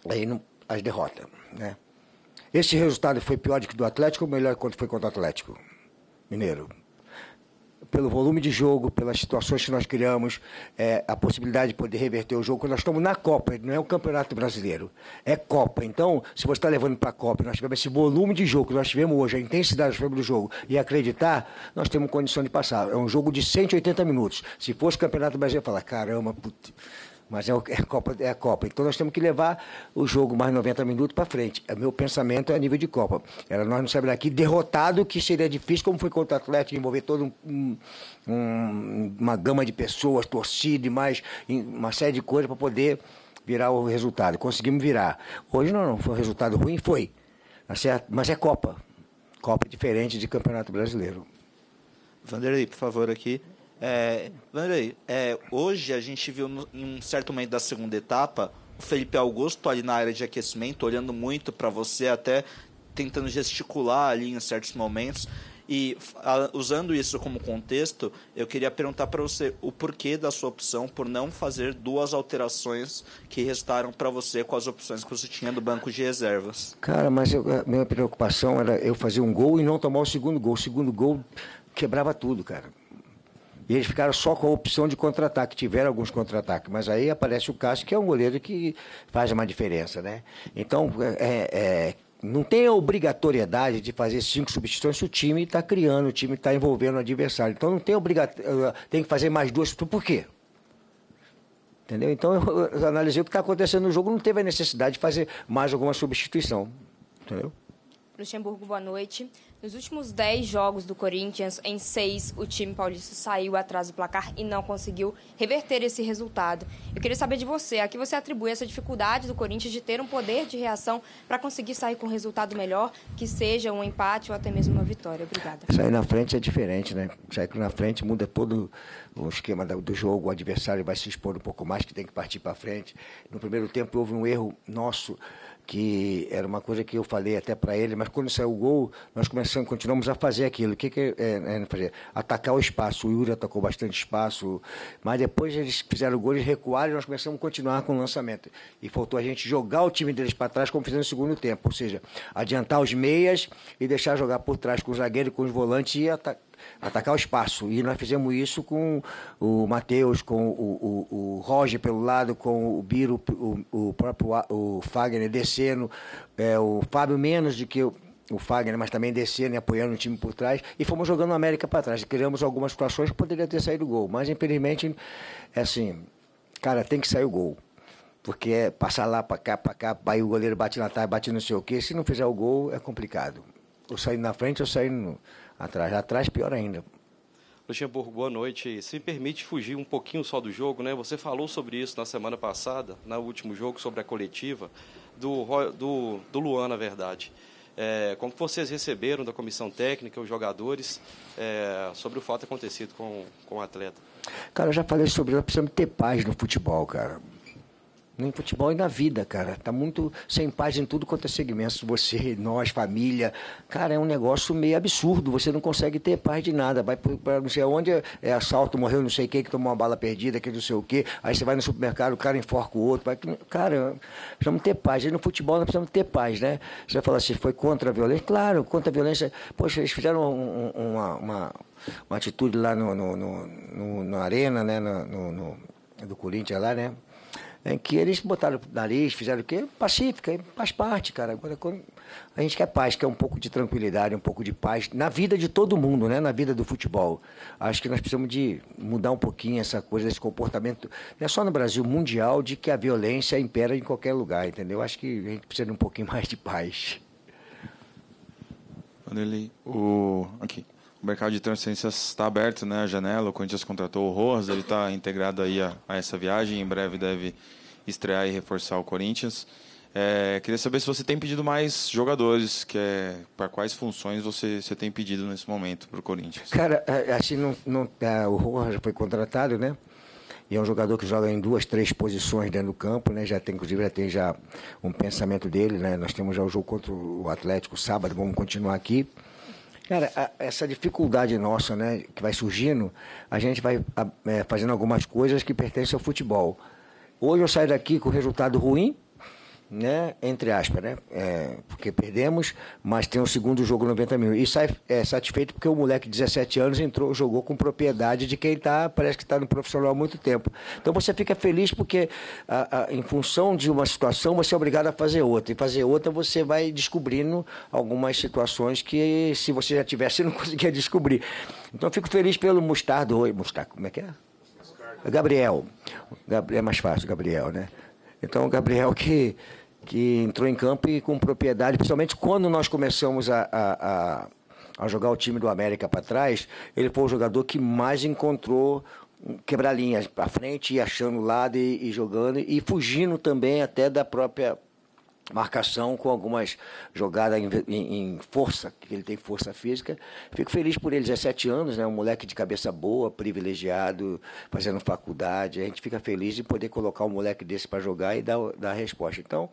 aí não, as derrotas, né? Esse resultado foi pior do que do Atlético ou melhor quando foi contra o Atlético Mineiro? Pelo volume de jogo, pelas situações que nós criamos, é, a possibilidade de poder reverter o jogo, nós estamos na Copa, não é o Campeonato Brasileiro, é Copa. Então, se você está levando para a Copa, nós tivemos esse volume de jogo que nós tivemos hoje, a intensidade do jogo e acreditar, nós temos condição de passar. É um jogo de 180 minutos. Se fosse Campeonato Brasileiro, falar, caramba, putz, mas é, é a Copa, é a Copa. Então nós temos que levar o jogo mais 90 minutos para frente. O meu pensamento é a nível de Copa. Era nós não saímos daqui derrotado, que seria difícil, como foi contra o Atlético, envolver todo um, um- um- uma gama de pessoas, torcida e mais, uma série de coisas para poder virar o resultado. Conseguimos virar. Hoje não, não foi um resultado ruim, foi. Mas é Copa. Copa é diferente de Campeonato Brasileiro. Vanderlei, por favor, aqui. É, Vanderlei, é, hoje a gente viu no- em um certo momento da segunda etapa o Felipe Augusto ali na área de aquecimento, olhando muito para você, até tentando gesticular ali em certos momentos. E a- usando isso como contexto, eu queria perguntar para você o porquê da sua opção por não fazer duas alterações que restaram para você com as opções que você tinha do banco de reservas. Cara, mas eu- a minha preocupação era eu fazer um gol e não tomar o segundo gol. O segundo gol quebrava tudo, cara. E eles ficaram só com a opção de contra-ataque. Tiveram alguns contra-ataques, mas aí aparece o Cássio, que é um goleiro que faz uma diferença, né? Então, é, é, não tem a obrigatoriedade de fazer cinco substituições se o time está criando, o time está envolvendo o adversário. Então, não tem obrigatoriedade. Tem que fazer mais duas. Por quê? Entendeu? Então, eu analisei o que está acontecendo no jogo, não teve a necessidade de fazer mais alguma substituição. Entendeu? Luxemburgo, boa noite. Nos últimos 10 jogos do Corinthians, em seis, o time paulista saiu atrás do placar e não conseguiu reverter esse resultado. Eu queria saber de você, a que você atribui essa dificuldade do Corinthians de ter um poder de reação para conseguir sair com um resultado melhor, que seja um empate ou até mesmo uma vitória. Obrigada. Sair na frente é diferente, né? Sair na frente muda todo o esquema do jogo, o adversário vai se expor um pouco mais, que tem que partir para frente. No primeiro tempo houve um erro nosso, que era uma coisa que eu falei até para ele, mas quando saiu o gol, nós começamos, continuamos a fazer aquilo. O que, que é, é fazer? Atacar o espaço. O Yuri atacou bastante espaço, mas depois eles fizeram o gol, eles recuaram e nós começamos a continuar com o lançamento. E faltou a gente jogar o time deles para trás, como fizemos no segundo tempo, ou seja, adiantar os meias e deixar jogar por trás com o zagueiro, com os volantes e atacar atacar o espaço. E nós fizemos isso com o Matheus, com o, o, o Roger pelo lado, com o Biro, o, o próprio o Fagner descendo, é, o Fábio menos do que o, Fagner, mas também descendo e apoiando o time por trás. E fomos jogando o América para trás. Criamos algumas situações que poderia ter saído gol. Mas, infelizmente, é assim, cara, tem que sair o gol. Porque é passar lá para cá, para cá, aí o goleiro bate na trave, bate não sei o quê. Se não fizer o gol, é complicado. Ou saindo na frente ou saindo atrás. Atrás, pior ainda. Luxemburgo, boa noite. Se me permite fugir um pouquinho só do jogo, né? Você falou sobre isso na semana passada, no último jogo, sobre a coletiva do, do, do Luan, na verdade. É, como vocês receberam da comissão técnica, os jogadores, é, sobre o fato acontecido com, com o atleta? Cara, eu já falei sobre nós precisamos ter paz no futebol, cara. No futebol e na vida, cara. Tá muito sem paz em tudo quanto é segmento. Você, nós, família. Cara, é um negócio meio absurdo. Você não consegue ter paz de nada. Vai para não sei onde, é assalto, morreu não sei quem, que tomou uma bala perdida, que não sei o quê. Aí você vai no supermercado, o cara enforca o outro. Vai... Cara, precisamos ter paz. E no futebol nós precisamos ter paz, né? Você vai falar assim, foi contra a violência? Claro, contra a violência. Poxa, eles fizeram um- um- uma, uma, uma atitude lá no, no, no, no- na arena, né? No, no- do Corinthians lá, né? Em que eles botaram nariz, fizeram o quê? Pacífica, faz parte, cara. Agora, quando a gente quer paz, quer um pouco de tranquilidade, um pouco de paz na vida de todo mundo, né? na vida do futebol. Acho que nós precisamos de mudar um pouquinho essa coisa, esse comportamento, não é só no Brasil, mundial, de que a violência impera em qualquer lugar, entendeu? Acho que a gente precisa de um pouquinho mais de paz. Vanderlei, o aqui, o mercado de transferências está aberto, né? A janela, o Corinthians contratou o Rojas, ele está integrado aí a, a essa viagem, em breve deve estrear e reforçar o Corinthians. É, queria saber se você tem pedido mais jogadores, que é, para quais funções você, você tem pedido nesse momento para o Corinthians? Cara, é, assim, não, não, é, o Rojas foi contratado, né? E é um jogador que joga em duas, três posições dentro do campo, né? Já tem, inclusive, já tem já um pensamento dele, né? Nós temos já o jogo contra o Atlético sábado, vamos continuar aqui. Cara, a, essa dificuldade nossa, né, que vai surgindo, a gente vai a, é, fazendo algumas coisas que pertencem ao futebol. Hoje eu saio daqui com resultado ruim, né? Entre aspas, né? É, porque perdemos, mas tem o segundo jogo 90 mil. E sai é, satisfeito porque o moleque de 17 anos entrou, jogou com propriedade de quem tá, parece que está no profissional há muito tempo. Então você fica feliz porque a, a, em função de uma situação você é obrigado a fazer outra. E fazer outra você vai descobrindo algumas situações que se você já tivesse não conseguia descobrir. Então fico feliz pelo Mustardo. Oi, Mustardo, como é que é? Gabriel. Gabriel é mais fácil, Gabriel, né? Então, o Gabriel que, que entrou em campo e com propriedade, principalmente quando nós começamos a, a, a, a jogar o time do América para trás, ele foi o jogador que mais encontrou quebrar linhas para frente e achando lado e, e jogando e fugindo também até da própria marcação com algumas jogadas em, em, em, força, que ele tem força física. Fico feliz por ele, 17 anos, né? um moleque de cabeça boa, privilegiado, fazendo faculdade. A gente fica feliz de poder colocar um moleque desse para jogar e dar, dar a resposta. Então,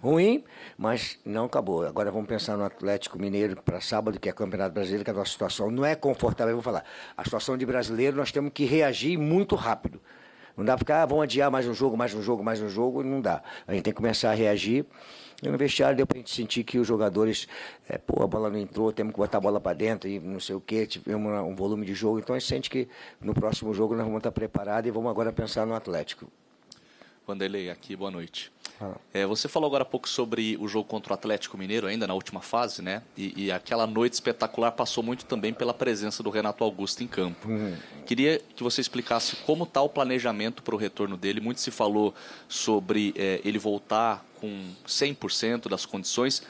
ruim, mas não acabou. Agora vamos pensar no Atlético Mineiro para sábado, que é Campeonato Brasileiro, que a nossa situação não é confortável. Eu vou falar, a situação de brasileiro nós temos que reagir muito rápido. Não dá para ficar, ah, vamos adiar mais um jogo, mais um jogo, mais um jogo, não dá. A gente tem que começar a reagir. E no vestiário deu para a gente sentir que os jogadores, é, pô, a bola não entrou, temos que botar a bola para dentro e não sei o quê, tivemos um volume de jogo. Então a gente sente que no próximo jogo nós vamos estar preparados e vamos agora pensar no Atlético. Vanderlei, aqui, boa noite. É, você falou agora há pouco sobre o jogo contra o Atlético Mineiro, ainda na última fase, né? E, e aquela noite espetacular passou muito também pela presença do Renato Augusto em campo. Uhum. Queria que você explicasse como está o planejamento para o retorno dele. Muito se falou sobre é, ele voltar com 100% das condições.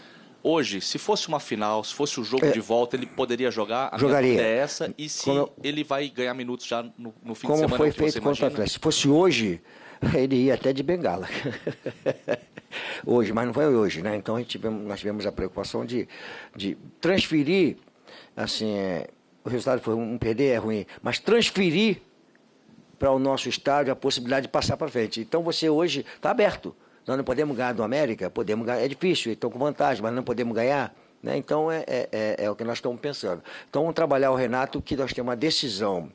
Hoje, se fosse uma final, se fosse o jogo é, de volta, ele poderia jogar? A jogaria. é essa. E se como, ele vai ganhar minutos já no, no fim de semana? Como foi feito contra o Atlético. Se fosse hoje, ele ia até de bengala. hoje, mas não foi hoje, né? Então a gente tivemos, nós tivemos a preocupação de, de transferir, assim, é, o resultado foi um perder é ruim, mas transferir para o nosso estádio a possibilidade de passar para frente. Então você hoje está aberto. Nós não podemos ganhar do América, podemos ganhar, é difícil, estão com vantagem, mas não podemos ganhar. Né? Então é, é, é, é o que nós estamos pensando. Então vamos trabalhar o Renato, que nós temos uma decisão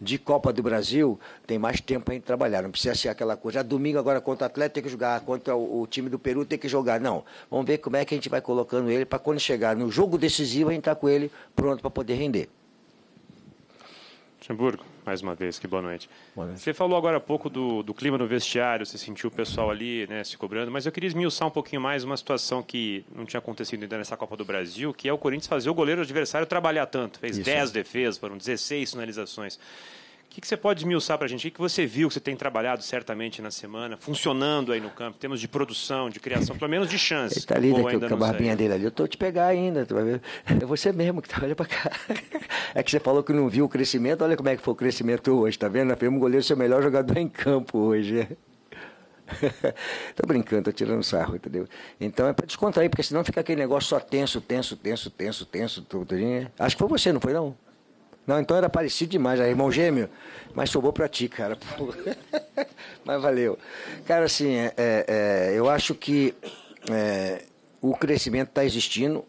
de Copa do Brasil, tem mais tempo para trabalhar. Não precisa ser aquela coisa, ah, domingo agora contra o Atlético tem que jogar, contra o, o, time do Peru tem que jogar. Não. Vamos ver como é que a gente vai colocando ele para quando chegar no jogo decisivo a gente estar tá com ele pronto para poder render. Luxemburgo, mais uma vez, que boa noite. boa noite. Você falou agora há pouco do, do, clima no vestiário, você sentiu o pessoal ali né, se cobrando, mas eu queria esmiuçar um pouquinho mais uma situação que não tinha acontecido ainda nessa Copa do Brasil, que é o Corinthians fazer o goleiro adversário trabalhar tanto. Fez Isso. 10 defesas, foram 16 finalizações. O que, que você pode esmiuçar para a gente? O que você viu que você tem trabalhado certamente na semana, funcionando aí no campo, em termos de produção, de criação, pelo menos de chance? Ele está ali, né, com a barbinha dele ali. Eu estou te pegar ainda, tu vai ver. É você mesmo que trabalha para cá. É que você falou que não viu o crescimento, olha como é que foi o crescimento hoje, tá vendo? Nós o goleiro ser o melhor jogador em campo hoje. tô brincando, tô tirando sarro, entendeu? Então é para descontrair, porque senão fica aquele negócio só tenso, tenso, tenso, tenso, tenso, tudo. Acho que foi você, não foi não? Não, então era parecido demais, era irmão gêmeo, mas sobrou para ti, cara. mas valeu. Cara, assim, é, é, eu acho que é, o crescimento está existindo.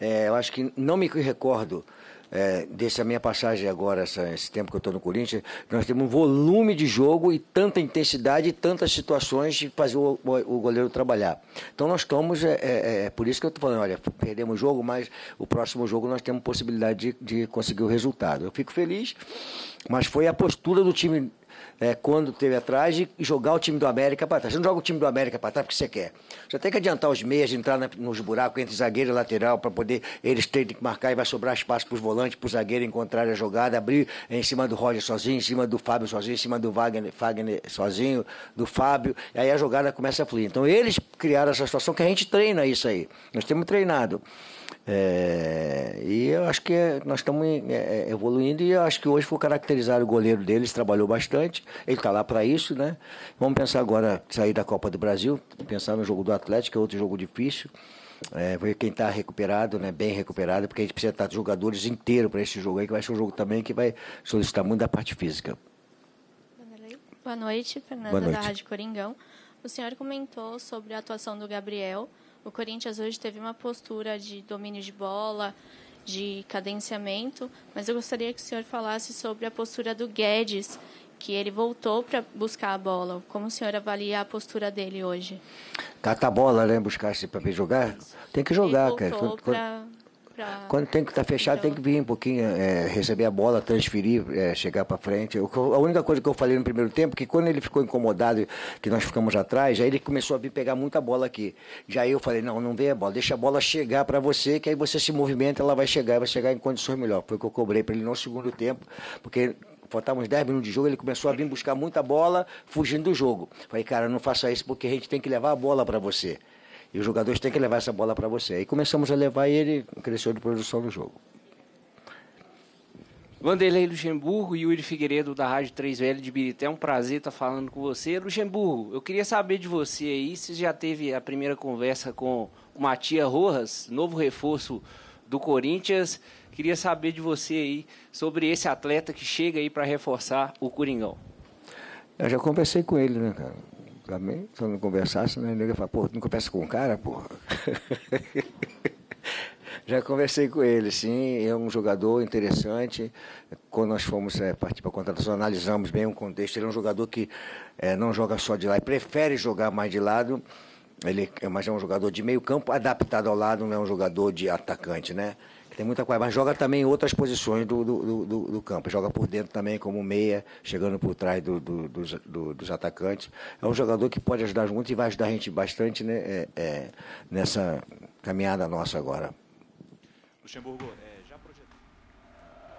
É, eu acho que não me recordo é, dessa minha passagem agora, essa, esse tempo que eu estou no Corinthians, nós temos um volume de jogo e tanta intensidade e tantas situações de fazer o, o, o goleiro trabalhar. Então nós estamos, é, é, é por isso que eu estou falando, olha, perdemos o jogo, mas o próximo jogo nós temos possibilidade de, de conseguir o resultado. Eu fico feliz, mas foi a postura do time é, quando teve atrás e jogar o time do América para trás. Você não joga o time do América para trás porque você quer. Você tem que adiantar os meias, entrar na, nos buracos entre zagueiro e lateral para poder eles terem que marcar e vai sobrar espaço para os volantes, para o zagueiro encontrar a jogada, abrir em cima do Roger sozinho, em cima do Fábio sozinho, em cima do Wagner, Wagner sozinho, do Fábio, e aí a jogada começa a fluir. Então eles criaram essa situação que a gente treina isso aí. Nós temos treinado. É, e eu acho que é, nós estamos é, é, evoluindo e eu acho que hoje foi caracterizado o goleiro deles, trabalhou bastante, ele está lá para isso, né? Vamos pensar agora, sair da Copa do Brasil, pensar no jogo do Atlético, é outro jogo difícil. É, ver quem está recuperado, né, bem recuperado, porque a gente precisa estar de jogadores inteiros para esse jogo aí, que vai ser um jogo também que vai solicitar muito da parte física. Boa noite, Fernanda Boa noite. da Rádio Coringão. O senhor comentou sobre a atuação do Gabriel. O Corinthians hoje teve uma postura de domínio de bola, de cadenciamento, mas eu gostaria que o senhor falasse sobre a postura do Guedes, que ele voltou para buscar a bola. Como o senhor avalia a postura dele hoje? Catar a bola, né? Buscar esse papel jogar. Tem que jogar, ele cara. voltou Quando, quando- para quando tem que estar fechado, tem que vir um pouquinho, é, receber a bola, transferir, é, chegar para frente. Eu- a única coisa que eu falei no primeiro tempo, que quando ele ficou incomodado, que nós ficamos atrás, aí ele começou a vir pegar muita bola aqui. Já eu falei, não, não vem a bola, deixa a bola chegar para você, que aí você se movimenta, ela vai chegar, vai chegar em condições melhor. Foi o que eu cobrei para ele no segundo tempo, porque faltavam uns 10 minutos de jogo, ele começou a vir buscar muita bola, fugindo do jogo. Falei, cara, não faça isso porque a gente tem que levar a bola para você. E os jogadores têm que levar essa bola para você. Aí começamos a levar e ele cresceu de produção do jogo. Vanderlei Luxemburgo e Yuri Figueiredo da Rádio 3VL de Birité. É um prazer estar falando com você. Luxemburgo, eu queria saber de você aí, se já teve a primeira conversa com o Matia Rojas, novo reforço do Corinthians. Queria saber de você aí sobre esse atleta que chega aí para reforçar o Coringão. Eu já conversei com ele, né, cara? Também, se eu não conversasse, né? Ele ia falar, pô, tu não conversa com o cara, porra? já conversei com ele, sim, é um jogador interessante. Quando nós fomos é, partir para a contratação, analisamos bem o contexto. Ele é um jogador que é, não joga só de lado, prefere jogar mais de lado. Ele, mas é um jogador de meio campo adaptado ao lado, não é um jogador de atacante, né? Tem muita coisa, mas joga também em outras posições do, do, do- do- campo. Joga por dentro também como meia, chegando por trás do- do- dos, do- dos atacantes. É um jogador que pode ajudar muito e vai ajudar a gente bastante né, é, é, nessa caminhada nossa agora. Luxemburgo, é, já projetado.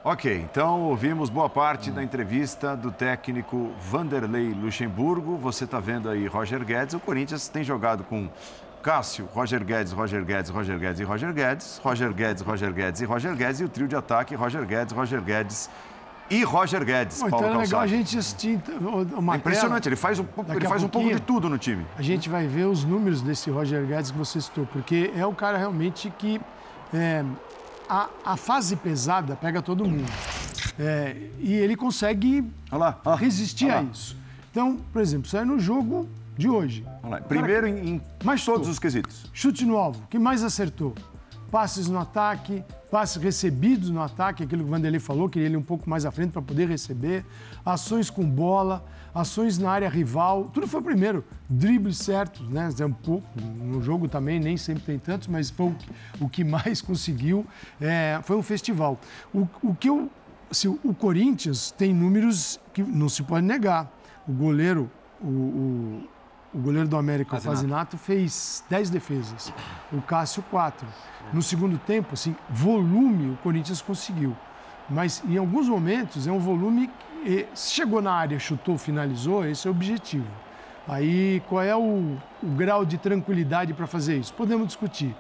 Ok, então ouvimos boa parte da entrevista do técnico Vanderlei Luxemburgo. Você está vendo aí Roger Guedes. O Corinthians tem jogado com Cássio, Roger Guedes, Roger Guedes, Roger Guedes e Roger Guedes, Roger Guedes, Roger Guedes e Roger Guedes, e o trio de ataque Roger Guedes, Roger Guedes e Roger Guedes. Bom, então Paulo é legal a gente assistir o- uma É impressionante, ele faz um, ele faz um pouco de tudo no time. A gente vai ver os números desse Roger Guedes que você citou, porque é o cara realmente que é, a, a fase pesada pega todo mundo. É, e ele consegue resistir a isso. Então, por exemplo, sai no jogo de hoje. Primeiro em, em todos os quesitos. Chute no alvo, que mais acertou? Passes no ataque, passes recebidos no ataque, aquilo que o Vanderlei falou, queria ele um pouco mais à frente para poder receber, ações com bola, ações na área rival, tudo foi primeiro. Dribles certos, né? É um pouco, no jogo também nem sempre tem tantos, mas foi o que, o que mais conseguiu. É, foi um festival. O, o que eu. Se o Corinthians tem números que não se pode negar. O goleiro, o, o, o goleiro do América, o Fazinato, fez 10 defesas. O Cássio, 4. No segundo tempo, assim, volume o Corinthians conseguiu. Mas em alguns momentos é um volume que eh, chegou na área, chutou, finalizou, esse é o objetivo. Aí qual é o, o grau de tranquilidade para fazer isso? Podemos discutir.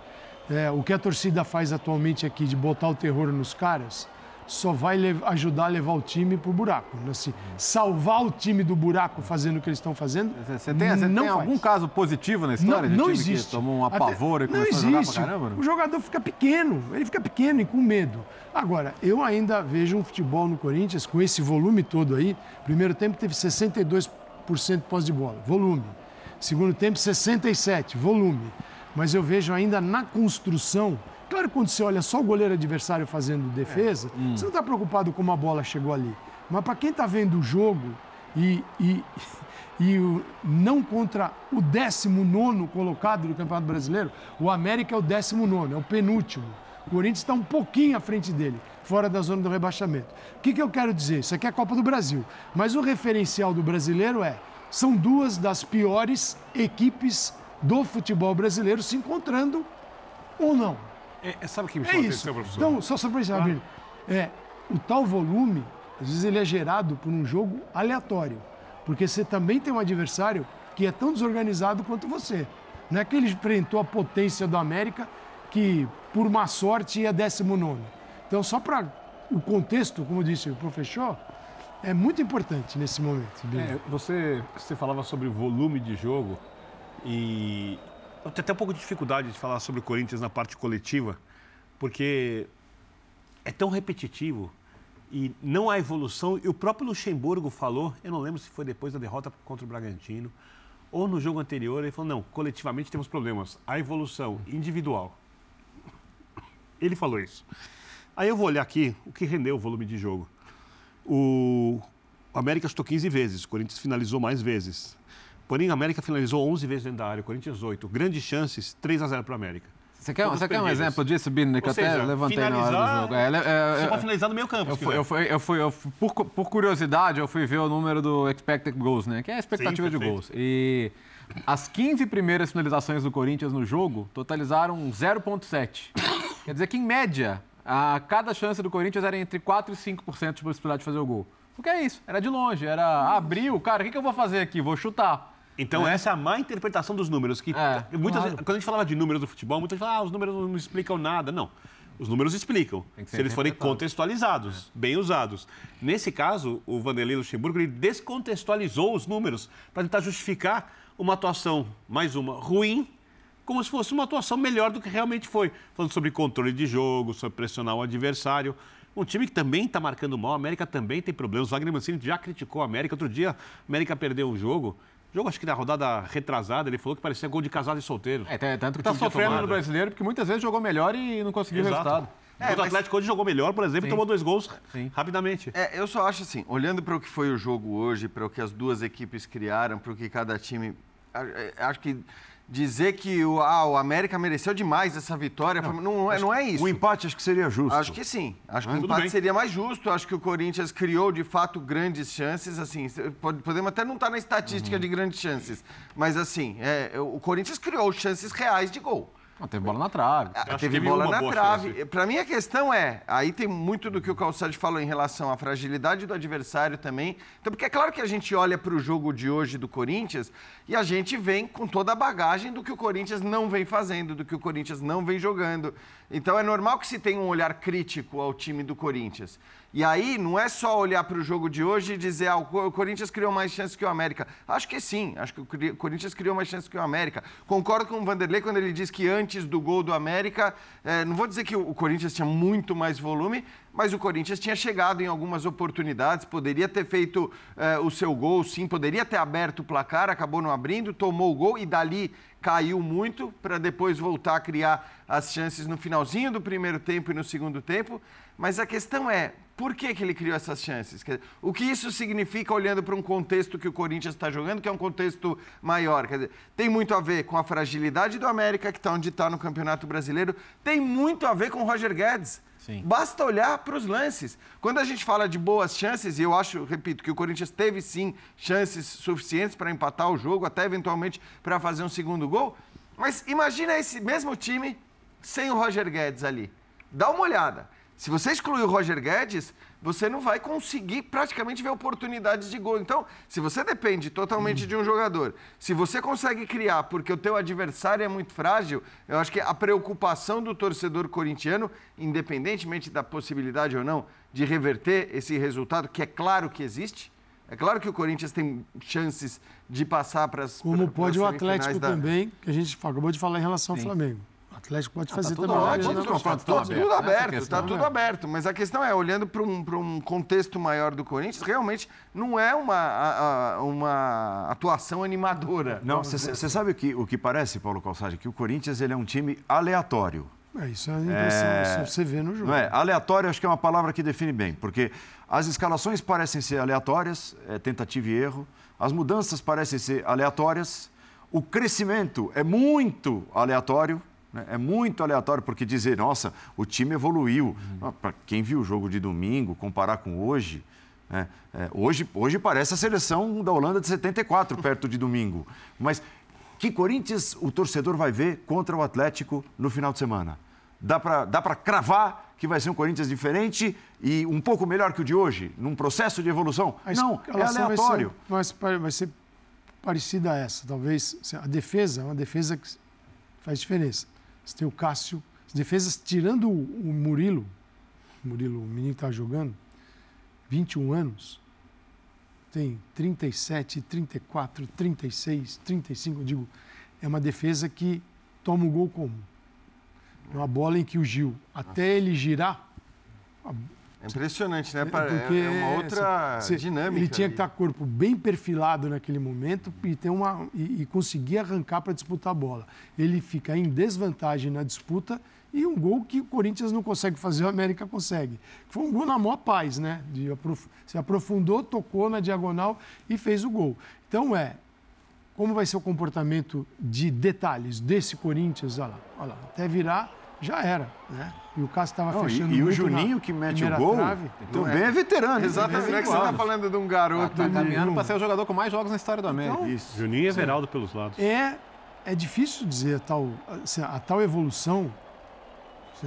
É, o que a torcida faz atualmente aqui de botar o terror nos caras só vai ajudar a levar o time pro buraco. né? Assim, salvar o time do buraco fazendo o que eles estão fazendo. Você tem, você não tem algum caso positivo na história Não, de não time existe. tomou um Até- apavoro e não começou a jogar pra existe. caramba? não? O jogador fica pequeno, ele fica pequeno e com medo. Agora, eu ainda vejo um futebol no Corinthians com esse volume todo aí. Primeiro tempo teve 62% pós de bola, volume. Segundo tempo, 67%, volume. Mas eu vejo ainda na construção. Claro que quando você olha só o goleiro adversário fazendo defesa, você não está preocupado como a bola chegou ali. Mas para quem está vendo o jogo e, e, e o- não contra o 19 colocado do Campeonato Brasileiro, o América é o 19, é o penúltimo. O Corinthians está um pouquinho à frente dele, fora da zona do rebaixamento. O que, que eu quero dizer? Isso aqui é a Copa do Brasil. Mas o referencial do brasileiro é: são duas das piores equipes do futebol brasileiro se encontrando ou não. É, sabe o que me É chama a isso. atenção, professor? Então, só, para encerrar, Abílio, é, o tal volume, às vezes ele é gerado por um jogo aleatório. Porque você também tem um adversário que é tão desorganizado quanto você. Não é que ele enfrentou a potência do América, que por má sorte ia 19. Então, só para o contexto, como disse o professor, é muito importante nesse momento. É, você, você falava sobre volume de jogo e eu tenho até um pouco de dificuldade de falar sobre o Corinthians na parte coletiva, porque é tão repetitivo e não há evolução. E o próprio Luxemburgo falou, eu não lembro se foi depois da derrota contra o Bragantino ou no jogo anterior, ele falou: não, coletivamente temos problemas. A evolução individual. Ele falou isso. Aí eu vou olhar aqui o que rendeu o volume de jogo. O América chutou 15 vezes, o Corinthians finalizou mais vezes. Porém, o América finalizou 11 vezes dentro da área, o Corinthians 8. Grandes chances, 3 a 0 para o América. Você quer, você quer um exemplo disso, Bini, que Ou até seja, levantei na hora do jogo? É, é, Você pode finalizar no meio campo, Eu fui, eu fui, eu fui, eu fui- por, por curiosidade, eu fui ver o número do expected goals, né? Que é a expectativa Sim, de perfeito. gols. E as 15 primeiras finalizações do Corinthians no jogo totalizaram 0,7. Quer dizer que, em média, a cada chance do Corinthians era entre 4% e 5% de possibilidade de fazer o gol. Porque é isso, era de longe, era abriu, cara, o que, que eu vou fazer aqui? Vou chutar. Então, É. essa é a má interpretação dos números. Que muitas claro. quando a gente falava de números do futebol, muitas vezes falavam, ah, os números não explicam nada. Não. Os números explicam, se eles forem contextualizados, bem usados. Nesse caso, o Vanderlei Luxemburgo ele descontextualizou os números para tentar justificar uma atuação, mais uma, ruim, como se fosse uma atuação melhor do que realmente foi. Falando sobre controle de jogo, sobre pressionar o adversário. Um time que também está marcando mal, a América também tem problemas. O Wagner Mancini já criticou a América. Outro dia, a América perdeu um jogo. Jogo, acho que na rodada retrasada, ele falou que parecia gol de casado e solteiro. É, tanto que tá sofrendo no brasileiro, porque muitas vezes jogou melhor e não conseguiu o Exato. resultado. É, o Atlético hoje jogou melhor, por exemplo, e Sim. tomou dois gols rapidamente. É, eu só acho assim, olhando para o que foi o jogo hoje, para o que as duas equipes criaram, para o que cada time. Acho que dizer que o, ah, o América mereceu demais essa vitória, não, não, é, não é isso. O empate acho que seria justo. Acho que sim. Acho que o empate bem. seria mais justo. Acho que o Corinthians criou, de fato, grandes chances. Assim, podemos até não estar na estatística Uhum. de grandes chances. Mas, assim, é, o Corinthians criou chances reais de gol. Ah, teve bola na trave. Ah, teve bola na trave. Para mim, a questão é, aí tem muito do que o Calçade falou em relação à fragilidade do adversário também. Então, porque é claro que a gente olha para o jogo de hoje do Corinthians e a gente vem com toda a bagagem do que o Corinthians não vem fazendo, do que o Corinthians não vem jogando. Então, é normal que se tenha um olhar crítico ao time do Corinthians. E aí, não é só olhar para o jogo de hoje e dizer, ah, o Co- o Corinthians criou mais chances que o América. Acho que sim, acho que o Corinthians criou mais chances que o América. Concordo com o Vanderlei quando ele diz que antes do gol do América, eh, não vou dizer que o Corinthians tinha muito mais volume, mas o Corinthians tinha chegado em algumas oportunidades, poderia ter feito eh, o seu gol, sim, poderia ter aberto o placar, acabou não abrindo, tomou o gol e dali caiu muito para depois voltar a criar as chances no finalzinho do primeiro tempo e no segundo tempo. Mas a questão é, por que, que ele criou essas chances? Dizer, o que isso significa olhando para um contexto que o Corinthians está jogando, que é um contexto maior? Quer dizer, tem muito a ver com a fragilidade do América, que está onde está no Campeonato Brasileiro, tem muito a ver com o Roger Guedes. Basta olhar para os lances. Quando a gente fala de boas chances, e eu acho, repito, que o Corinthians teve sim chances suficientes para empatar o jogo, até eventualmente para fazer um segundo gol. Mas imagina esse mesmo time sem o Roger Guedes ali. Dá uma olhada. Se você excluir o Roger Guedes, você não vai conseguir praticamente ver oportunidades de gol. Então, se você depende totalmente de um jogador, se você consegue criar porque o teu adversário é muito frágil, eu acho que a preocupação do torcedor corintiano, independentemente da possibilidade ou não de reverter esse resultado, que é claro que existe, é claro que o Corinthians tem chances de passar para as Como pode o Atlético da- também, que a gente acabou de falar em relação ao Sim. Flamengo. O Atlético pode Ah, fazer tá tudo também. ótimo, Todos- estão Tudo aberto, essa está tudo né? aberto. Mas a questão é, olhando para um, pra um contexto maior do Corinthians, realmente não é uma, a- a- uma atuação animadora. Não, você sabe o que, o que parece, Paulo Calçade? Que o Corinthians ele é um time aleatório. É, isso é a impressão, É, isso você vê no jogo. Não é? Aleatório acho que é uma palavra que define bem, porque as escalações parecem ser aleatórias, é tentativa e erro, as mudanças parecem ser aleatórias, o crescimento é muito aleatório? É muito aleatório, porque dizer, nossa, o time evoluiu. Para quem viu o jogo de domingo, comparar com hoje, né? É, hoje, hoje parece a seleção da Holanda de 74, perto de domingo. Mas que Corinthians o torcedor vai ver contra o Atlético no final de semana? Dá para dá pra cravar que vai ser um Corinthians diferente e um pouco melhor que o de hoje, num processo de evolução? A Não, é aleatório. Vai ser, vai, vai ser parecida a essa. Talvez a defesa é uma defesa que faz diferença. Você tem o Cássio, as defesas, tirando o, Murilo, o Murilo, o menino que está jogando, 21 anos, tem 37, 34, 36, 35, eu digo, é uma defesa que toma o gol como? É uma bola em que o Gil, até ele girar, É impressionante, né? Pa- Porque é uma outra você- dinâmica. Ele tinha que estar com o corpo bem perfilado naquele momento e, ter uma, e, e conseguir arrancar para disputar a bola. Ele fica em desvantagem na disputa e um gol que o Corinthians não consegue fazer, o América consegue. Foi um gol na maior paz, né? De aprof- se aprofundou, tocou na diagonal e fez o gol. Então é, como vai ser o comportamento de detalhes desse Corinthians? Olha lá, olha lá até virar, já era, né? E o Cássio estava Não, e- fechando e o Juninho na que mete o gol, trave. também é veterano. Exatamente, é que você está falando de um garoto. Tá caminhando de- para ser o jogador com mais jogos na história do América. Então, Isso. Juninho e Everaldo pelos lados. É, é difícil dizer a tal, assim, a tal evolução.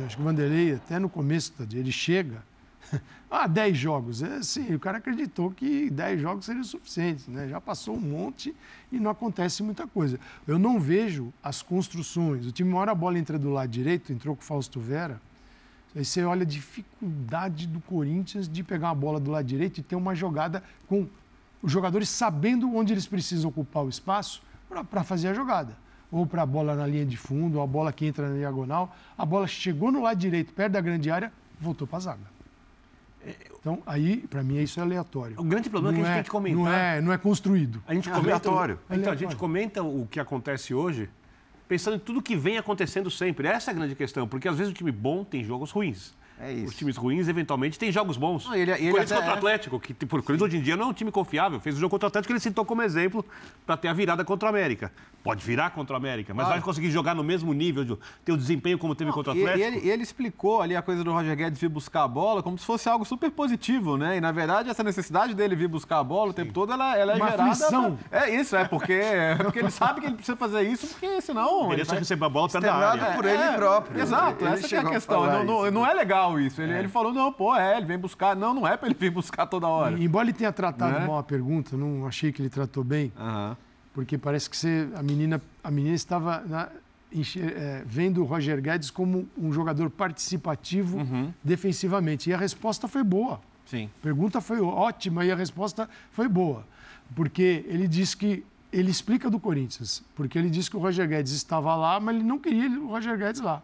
Acho que o Vanderlei, até no começo, tá, ele chega. Ah, 10 jogos. É, sim, o cara acreditou que 10 jogos seriam suficientes. Né? Já passou um monte e não acontece muita coisa. Eu não vejo as construções. O time, uma hora a bola entra do lado direito, entrou com o Fausto Vera. Aí você olha a dificuldade do Corinthians de pegar uma bola do lado direito e ter uma jogada com os jogadores sabendo onde eles precisam ocupar o espaço para fazer a jogada. Ou para a bola na linha de fundo, ou a bola que entra na diagonal. A bola chegou no lado direito, perto da grande área, voltou para a zaga. Então, aí, para mim, isso é aleatório. O grande problema é que a gente Não tem que comentar. Não é, não é construído. A gente É comenta, aleatório. Então, a gente Aleatório. comenta o que acontece hoje pensando em tudo que vem acontecendo sempre. Essa é a grande questão, porque às vezes o time bom tem jogos ruins. É isso. Os times ruins, eventualmente, têm jogos bons. Não, ele- e ele Corinthians contra o é. Atlético, que tipo, o Corinthians hoje em dia não é um time confiável. Fez o jogo contra o Atlético, ele citou como exemplo para ter a virada contra o América. Pode virar contra o América, mas Claro. vai conseguir jogar no mesmo nível, de ter o desempenho como teve contra o Atlético. ele, e ele explicou ali a coisa do Roger Guedes vir buscar a bola como se fosse algo super positivo, né? E na verdade essa necessidade dele vir buscar a bola o tempo todo, ela, ela é Uma gerada. aflição. É isso, é porque, é porque ele sabe que ele precisa fazer isso, porque senão. ele Mereça vai- receber a bola perto da área. por ele próprio. Exato, Ele essa que é a a questão. falar Não, não- não é legal isso. Ele, ele falou, não, pô, é, ele vem buscar. Não, não é pra ele vir buscar toda hora. E, embora ele tenha tratado Né? mal a pergunta, não achei que ele tratou bem, porque parece que você, a, menina, a menina estava na- enche- é, vendo o Roger Guedes como um jogador participativo Uhum. defensivamente. E a resposta foi boa. Sim. A pergunta foi ótima e a resposta foi boa. Porque ele disse que. Ele explica do Corinthians, porque ele disse que o Roger Guedes estava lá, mas ele não queria o Roger Guedes lá.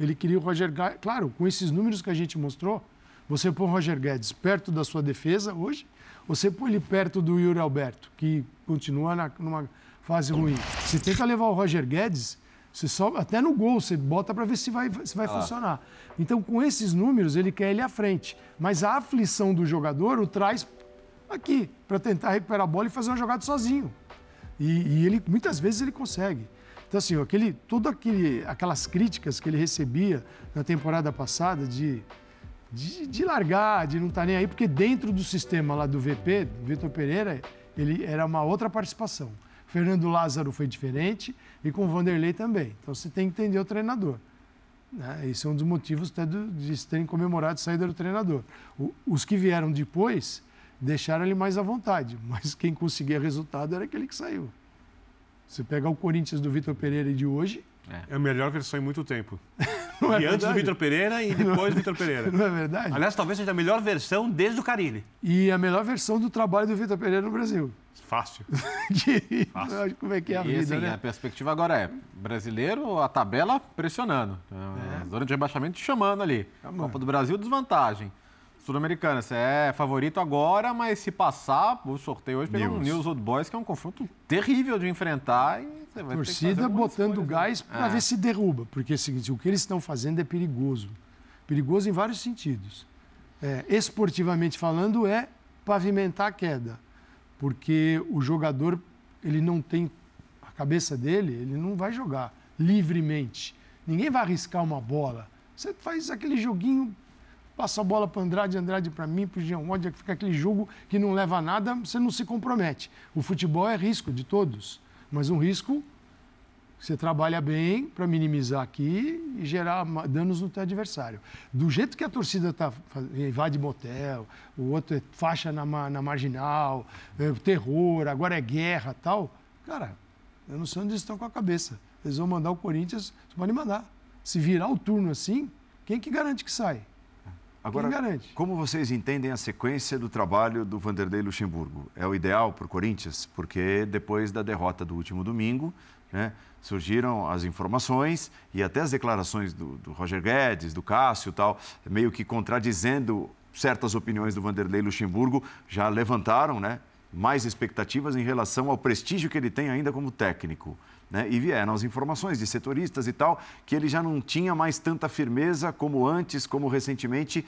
Ele queria o Roger Guedes. Claro, com esses números que a gente mostrou, você põe o Roger Guedes perto da sua defesa hoje, você põe ele perto do Yuri Alberto, que continua na, numa fase ruim. Você tenta levar o Roger Guedes, você só, até no gol você bota para ver se vai, se vai Ah funcionar. Então, com esses números, ele quer ele à frente. Mas a aflição do jogador o traz aqui, para tentar recuperar a bola e fazer uma jogada sozinho. E, e ele, muitas vezes ele consegue. Então, assim, aquele, tudo aquele, aquelas críticas que ele recebia na temporada passada de, de, de largar, de não estar nem aí, porque dentro do sistema lá do VP, Vitor Pereira, ele era uma outra participação. Fernando Lázaro foi diferente e com Vanderlei também. Então você tem que entender o treinador. Né? Esse é um dos motivos até de se terem comemorado a saída do treinador. Os que vieram depois deixaram ele mais à vontade, mas quem conseguia resultado era aquele que saiu. Você pegar o Corinthians do Vitor Pereira de hoje, É a melhor versão em muito tempo. Não é e antes do? Vitor Pereira e depois do Vitor Pereira. não é verdade? Aliás, talvez seja a melhor versão desde o Carilli. E a melhor versão do trabalho do Vitor Pereira no Brasil. Fácil. Que- Como é que é a e vida, assim, né? a perspectiva agora é brasileiro, a tabela pressionando. É. Zona de rebaixamento te chamando ali. Copa do Brasil, desvantagem. Sul-Americana, você é favorito agora, mas se passar, o sorteio hoje pegou um News. Old Boys, que é um confronto terrível de enfrentar. E você vai torcida botando escolhas, gás né? para É. ver se derruba. Porque é o seguinte, o que eles estão fazendo é perigoso. Perigoso em vários sentidos. É, esportivamente falando, é pavimentar a queda. Porque o jogador, ele não tem a cabeça dele, ele não vai jogar livremente. Ninguém vai arriscar uma bola. Você faz aquele joguinho, passa a bola para Andrade, Andrade para mim, para o Jean Odja, fica aquele jogo que não leva a nada, você não se compromete. O futebol é risco de todos, mas um risco você trabalha bem para minimizar aqui e gerar danos no teu adversário. Do jeito que a torcida tá, invade motel, o outro é faixa na, na marginal, é terror, agora é guerra tal. Cara, eu não sei onde eles estão com a cabeça. Eles vão mandar o Corinthians, você pode mandar. Se virar o turno assim, quem que garante que sai? Agora, Quem garante? como vocês entendem a sequência do trabalho do Vanderlei Luxemburgo? É o ideal para o Corinthians? Porque depois da derrota do último domingo, né, surgiram as informações e até as declarações do, do Roger Guedes, do Cássio e tal, meio que contradizendo certas opiniões do Vanderlei Luxemburgo já levantaram né, mais expectativas em relação ao prestígio que ele tem ainda como técnico. Né? E vieram as informações de setoristas e tal, que ele já não tinha mais tanta firmeza como antes, como recentemente,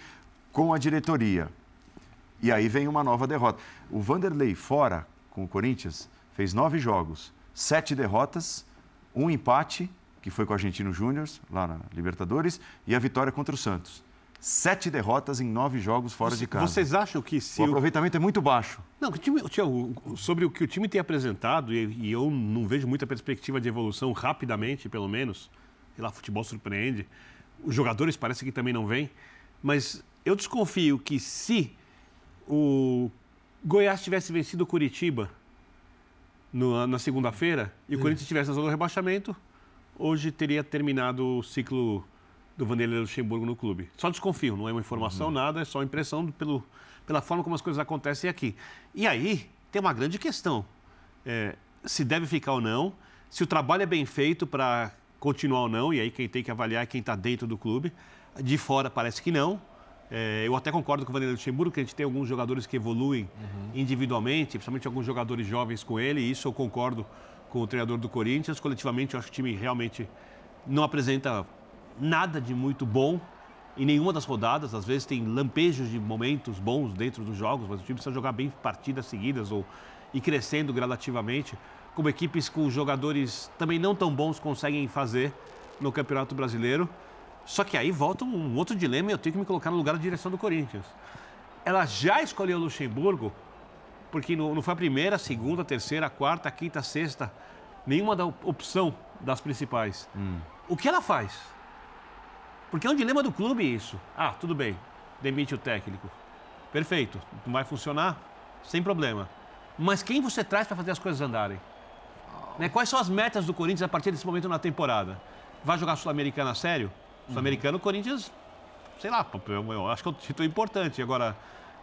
com a diretoria. E aí vem uma nova derrota. O Vanderlei, fora com o Corinthians, fez nove jogos, sete derrotas, um empate, que foi com o Argentino Júnior, lá na Libertadores, e a vitória contra o Santos. Sete derrotas em nove jogos fora de casa. Vocês acham que se. O aproveitamento é muito baixo. Não, o time, Tiago, sobre o que o time tem apresentado, e, e, eu não vejo muita perspectiva de evolução rapidamente, pelo menos. Sei lá, futebol surpreende. Os jogadores parece que também não vêm. Mas eu desconfio que se o Goiás tivesse vencido o Curitiba no, na segunda-feira e o Corinthians estivesse na zona do rebaixamento, hoje teria terminado o ciclo do Vanderlei Luxemburgo no clube. Só desconfio, não é uma informação, uhum. nada, é só impressão pelo, pela forma como as coisas acontecem aqui. E aí tem uma grande questão: é, se deve ficar ou não, se o trabalho é bem feito para continuar ou não, e aí quem tem que avaliar é quem está dentro do clube. De fora parece que não. É, eu até concordo com o Vanderlei Luxemburgo que a gente tem alguns jogadores que evoluem uhum. individualmente, principalmente alguns jogadores jovens com ele, e isso eu concordo com o treinador do Corinthians. Coletivamente, eu acho que o time realmente não apresenta nada de muito bom em nenhuma das rodadas. Às vezes tem lampejos de momentos bons dentro dos jogos, mas o time precisa jogar bem partidas seguidas ou ir crescendo gradativamente, como equipes com jogadores também não tão bons conseguem fazer no Campeonato Brasileiro. Só que aí volta um outro dilema e eu tenho que me colocar no lugar da direção do Corinthians. Ela já escolheu o Luxemburgo, porque não, foi a primeira, a segunda, a terceira, a quarta, a quinta, a sexta, nenhuma da opção das principais. Hum. O que ela faz? Porque é um dilema do clube isso. Ah, tudo bem, demite o técnico. Perfeito, não vai funcionar? Sem problema. Mas quem você traz para fazer as coisas andarem? Né? Quais são as metas do Corinthians a partir desse momento na temporada? Vai jogar Sul-Americana sério? Sul-Americano, o Corinthians, sei lá, eu acho que é um título importante. Agora,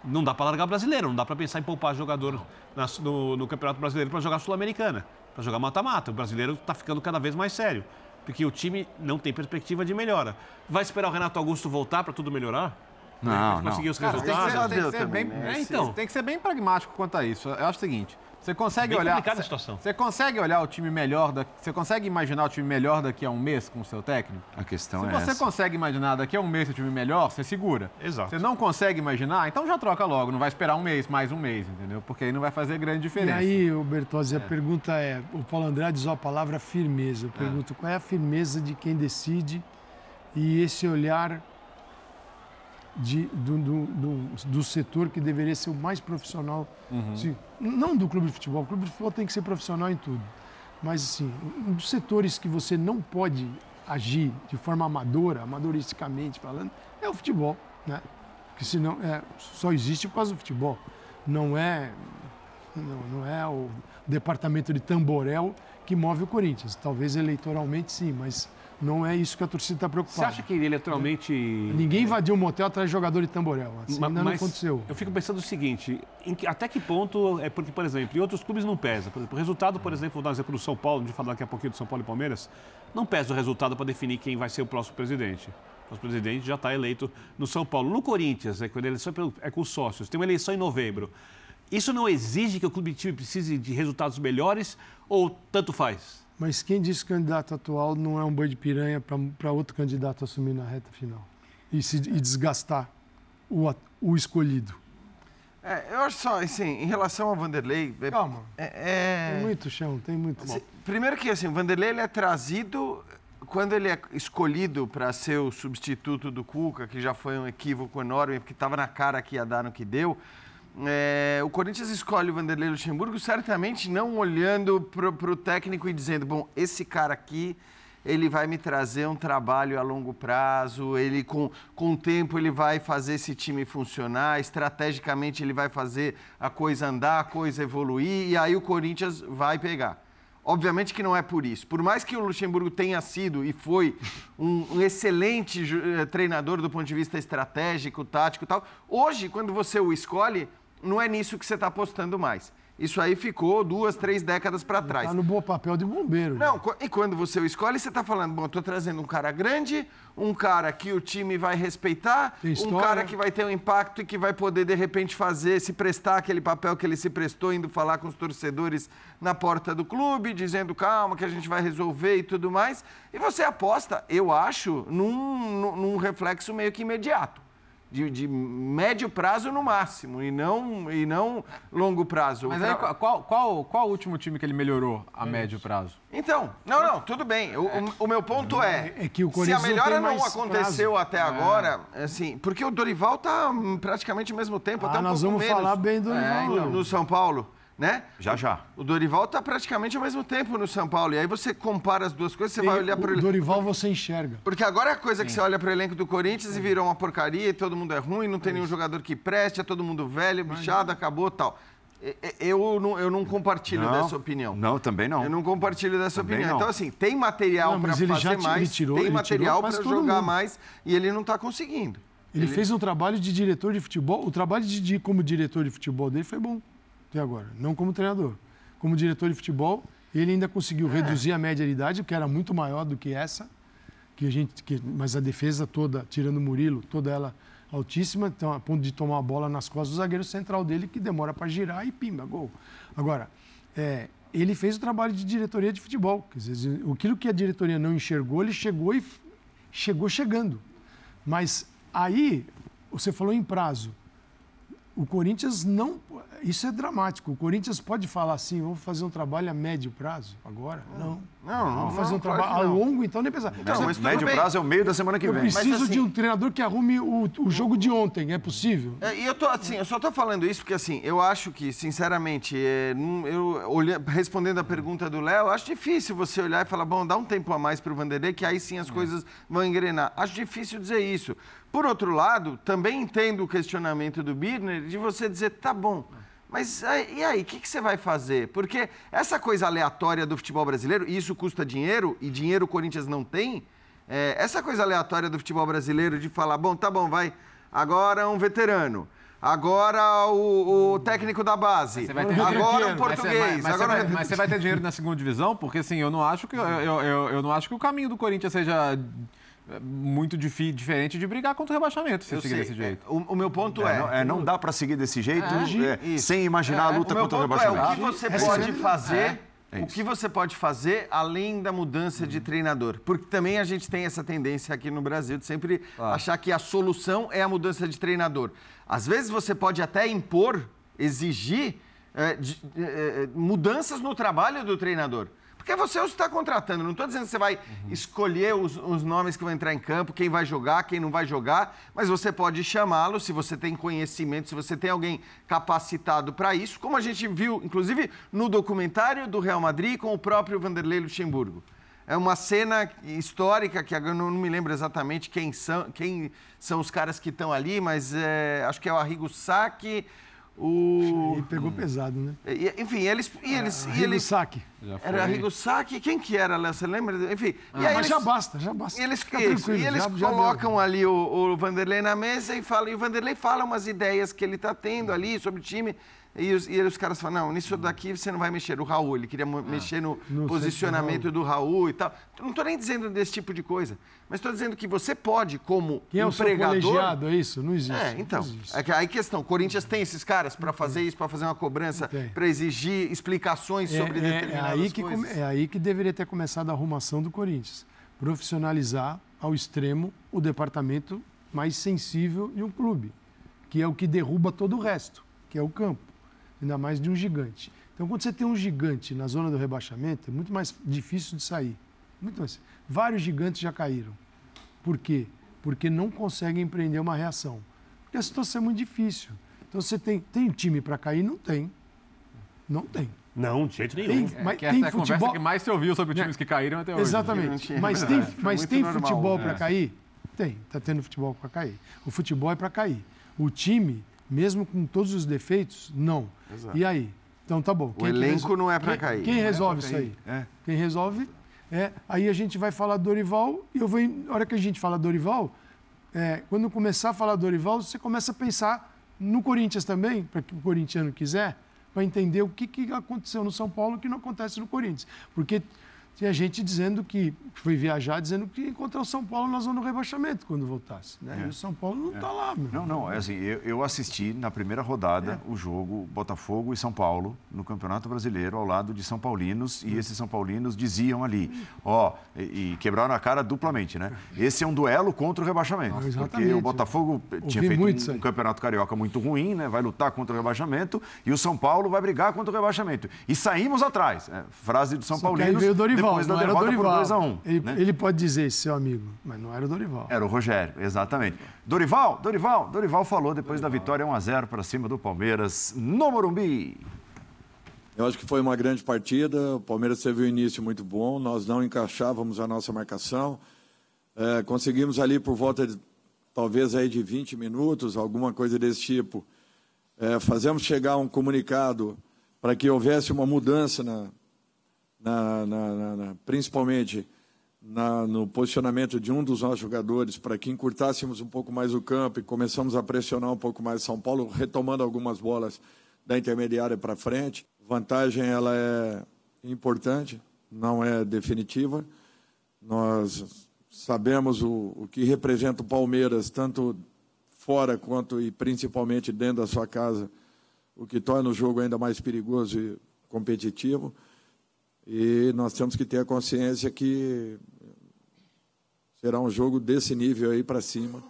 não dá para largar brasileiro, não dá para pensar em poupar jogador na, no, no, Campeonato Brasileiro para jogar Sul-Americana, para jogar mata-mata. O brasileiro está ficando cada vez mais sério, porque o time não tem perspectiva de melhora. Vai esperar o Renato Augusto voltar para tudo melhorar? Não, não. Conseguir os Cara, resultados? Tem que, ser, tem, que ser bem, né? é, então. tem que ser bem pragmático quanto a isso. Eu acho o seguinte, você consegue Bem olhar. a situação. Você consegue olhar o time melhor. Da, você consegue imaginar o time melhor daqui a um mês com o seu técnico? A questão Se é. você essa. consegue imaginar daqui a um mês o time melhor, você segura. Exato. Você não consegue imaginar, então já troca logo. Não vai esperar um mês, mais um mês, entendeu? Porque aí não vai fazer grande diferença. E aí, o Bertozzi, a pergunta é: o Paulo Andrade usou a palavra firmeza. Eu pergunto qual é a firmeza de quem decide e esse olhar de, do, do, do, do, setor que deveria ser o mais profissional. Uhum. Assim, não do clube de futebol, o clube de futebol tem que ser profissional em tudo. Mas, assim, um dos setores que você não pode agir de forma amadora, amadoristicamente falando, é o futebol, né? Porque senão é, só existe por causa do futebol. Não é, não, não é o departamento de Tamborel que move o Corinthians. Talvez eleitoralmente sim, mas não é isso que a torcida está preocupada. Você acha que eleitoralmente. Ninguém invadiu um motel atrás de jogador de tamborel. Assim, ainda não aconteceu. Eu fico pensando o seguinte: que, até que ponto é porque, por exemplo, em outros clubes não pesa. Por exemplo, o resultado, por exemplo, vou dar um exemplo do São Paulo, a gente falar daqui a pouquinho do São Paulo e Palmeiras, não pesa o resultado para definir quem vai ser o próximo presidente. O presidente já está eleito no São Paulo. No Corinthians, é, quando a eleição é com os sócios, tem uma eleição em novembro. Isso não exige que o clube time precise de resultados melhores ou tanto faz? Mas quem disse que o candidato atual não é um boi de piranha para outro candidato assumir na reta final? E, se, e desgastar o, o escolhido? É, eu acho só, assim, em relação ao Vanderlei... É, Calma. É, Tem muito chão, tem muito... Se, primeiro que, assim, o Vanderlei ele é trazido... Quando ele é escolhido para ser o substituto do Cuca, que já foi um equívoco enorme, porque estava na cara que ia dar no que deu... É, o Corinthians escolhe o Vanderlei Luxemburgo certamente não olhando para o técnico e dizendo, bom, esse cara aqui ele vai me trazer um trabalho a longo prazo, ele com, com o tempo ele vai fazer esse time funcionar, estrategicamente ele vai fazer a coisa andar, a coisa evoluir, e aí o Corinthians vai pegar. Obviamente que não é por isso. Por mais que o Luxemburgo tenha sido e foi um, um excelente eh, treinador do ponto de vista estratégico, tático e tal, hoje, quando você o escolhe, não é nisso que você está apostando mais. Isso aí ficou duas, três décadas para trás. Tá no bom papel de bombeiro. Não, e quando você o escolhe, você tá falando, bom, tô trazendo um cara grande, um cara que o time vai respeitar, um cara que vai ter um impacto e que vai poder, de repente, fazer, se prestar aquele papel que ele se prestou, indo falar com os torcedores na porta do clube, dizendo, calma, que a gente vai resolver e tudo mais. E você aposta, eu acho, num- num reflexo meio que imediato. De, de médio prazo no máximo, e não, e não longo prazo. Mas aí, qual, qual, qual o último time que ele melhorou a médio prazo? Então, não, não, tudo bem. O, o- o meu ponto é, É que o se a não melhora não, aconteceu prazo. até É. agora, assim, porque o Dorival tá hum, praticamente ao mesmo tempo, Ah, até um nós pouco vamos menos. falar bem do É, Dorival. então, no São Paulo, né? Já, já. O Dorival tá praticamente ao mesmo tempo no São Paulo. E aí você compara as duas coisas, você vai olhar para o Dorival você enxerga. porque agora é a coisa que você olha para o elenco do Corinthians e virou uma porcaria, e todo mundo é ruim, não tem nenhum jogador que preste, é todo mundo velho, bichado, acabou tal. E- e- Eu não, eu não compartilho Não, dessa opinião. Não, também não. Eu não compartilho dessa Também opinião. não. Então, assim, tem material para ele fazer mais, ele tirou- tem ele material para jogar mundo. mais e ele não está conseguindo. Ele, fez um trabalho de diretor de futebol. O trabalho de, de- como diretor de futebol dele foi bom até agora, não como treinador. Como diretor de futebol, ele ainda conseguiu É. reduzir a média de idade, que era muito maior do que essa, que a gente, que- mas a defesa toda, tirando o Murilo, toda ela altíssima, então, a ponto de tomar a bola nas costas do zagueiro central dele, que demora para girar e pimba, gol. Agora, é, ele fez o trabalho de diretoria de futebol. Quer dizer, aquilo que a diretoria não enxergou, ele chegou e chegou chegando. Mas aí, você falou em prazo. O Corinthians não. Isso é dramático. O Corinthians pode falar assim: vamos fazer um trabalho a médio prazo agora? Não. Não, não, Vamos fazer não, um claro trabalho que a longo, então nem pensar. Não, mas médio prazo é o meio da semana que Eu vem. preciso assim- de um treinador que arrume o, o jogo de ontem. É possível? É, e eu tô assim, eu só tô falando isso porque assim, eu acho que, sinceramente, é, eu respondendo a pergunta do Léo, acho difícil você olhar e falar, bom, dá um tempo a mais pro Vanderlei, que aí sim as coisas vão engrenar. Acho difícil dizer isso. Por outro lado, também entendo o questionamento do Birner de você dizer, tá bom. Mas e aí, o que, que você vai fazer? Porque essa coisa aleatória do futebol brasileiro, e isso custa dinheiro, e dinheiro o Corinthians não tem, é, essa coisa aleatória do futebol brasileiro de falar, bom, tá bom, vai, agora um veterano, agora o, o técnico da base, agora um. Mas você- português, mas, mas agora... você vai, mas você vai ter dinheiro na segunda divisão? Porque assim, eu não acho que, eu, eu, eu- eu não acho que o caminho do Corinthians seja muito diferente de brigar contra o rebaixamento, se Eu seguir sei, desse jeito. é, o, o meu ponto É, é... não, é, não dá para seguir desse jeito É, é, sem imaginar a É, luta o meu contra o é, rebaixamento. o que você pode é- fazer, É, é o que você pode fazer além da mudança de treinador? Porque também a gente tem essa tendência aqui no Brasil de sempre achar que a solução é a mudança de treinador. Às vezes você pode até impor, exigir é, de- mudanças no trabalho do treinador. Porque você está contratando. Não estou dizendo que você vai escolher os, os nomes que vão entrar em campo, quem vai jogar, quem não vai jogar, mas você pode chamá-lo se você tem conhecimento, se você tem alguém capacitado para isso, como a gente viu, inclusive, no documentário do Real Madrid com o próprio Vanderlei Luxemburgo. É uma cena histórica que eu não não me lembro exatamente quem são, quem são os caras que estão ali, mas é, acho que é o Arrigo Sacchi, o... Ele pegou pesado, né? E- Enfim, eles. E eles, e Arrigo eles Sacchi. Era Arrigo Sacchi, quem que era, Léo? Você lembra? Enfim. Ah, mas já basta, já basta. E eles, isso, e eles já- já colocam ali o, o Vanderlei na mesa e falam. E o Vanderlei fala umas ideias que ele está tendo ali sobre o time. E os, e os caras falam: não, nisso daqui você não vai mexer. O Raul, ele queria mo- mexer no, No posicionamento do Raul e tal. Não estou nem dizendo desse tipo de coisa, mas estou dizendo que você pode, como Quem é o seu empregador. colegiado? É isso? Não existe. É, então. É que aí questão, o Corinthians tem esses caras para fazer isso, para fazer uma cobrança, para exigir explicações sobre é, é, determinadas aí que coisas. é aí que deveria ter começado a arrumação do Corinthians. Profissionalizar ao extremo o departamento mais sensível de um clube, que é o que derruba todo o resto, que é o campo, ainda mais de um gigante. Então, quando você tem um gigante na zona do rebaixamento, é muito mais difícil de sair. Muito mais. Vários gigantes já caíram. Por quê? Porque não conseguem empreender uma reação. Porque a situação é muito difícil. Então, você tem, tem time para cair? Não tem. Não tem. Não, de jeito nenhum. É, mas que tem essa é a conversa futebol- que mais se ouviu sobre times que caíram até hoje. Exatamente. Mas tem, mas tem futebol para cair? Tem. Está tendo futebol para cair. O futebol é para cair. O time, mesmo com todos os defeitos, não. Exato. E aí? Então tá bom. O elenco não é quem- cair. Quem é resolve pra isso aí? É. Quem resolve é. Aí a gente vai falar do Dorival e eu vou. Na hora que a gente fala Dorival, é, quando começar a falar Dorival, você começa a pensar no Corinthians também, para que o corintiano quiser. para entender o que, que aconteceu no São Paulo que não acontece no Corinthians. Porque tinha gente dizendo que foi viajar, dizendo que ia encontrar o São Paulo na zona do rebaixamento quando voltasse. Né? É. E o São Paulo não está É. lá. Meu. Não, não, é assim, eu, eu assisti na primeira rodada o jogo Botafogo e São Paulo no Campeonato Brasileiro ao lado de São Paulinos e esses São Paulinos diziam ali, ó, e, e quebraram a cara duplamente, né? Esse é um duelo contra o rebaixamento, porque exatamente. o Botafogo tinha feito muito um, um Campeonato Carioca muito ruim, né? Vai lutar contra o rebaixamento e o São Paulo vai brigar contra o rebaixamento. E saímos atrás, é, frase do São Só que aí Paulinos veio o Dorival, depois da não derrota por Dorival. 2 a 1 ele, né? ele pode dizer isso, seu amigo, mas não era o Dorival. Era o Rogério, exatamente. Dorival, Dorival, Dorival falou depois da vitória 1 a 0 para cima do Palmeiras no Morumbi. Eu acho que foi uma grande partida. O Palmeiras teve um início muito bom. Nós não encaixávamos a nossa marcação. É, conseguimos ali por volta de talvez aí de 20 minutos, alguma coisa desse tipo. É, fazemos chegar um comunicado para que houvesse uma mudança na, na- na- na- principalmente no posicionamento de um dos nossos jogadores, para que encurtássemos um pouco mais o campo e começamos a pressionar um pouco mais São Paulo, retomando algumas bolas da intermediária para frente. Vantagem ela é importante, não é definitiva. Nós sabemos o, o que representa o Palmeiras, tanto fora quanto e principalmente dentro da sua casa, o que torna o jogo ainda mais perigoso e competitivo. E nós temos que ter a consciência que será um jogo desse nível aí para cima.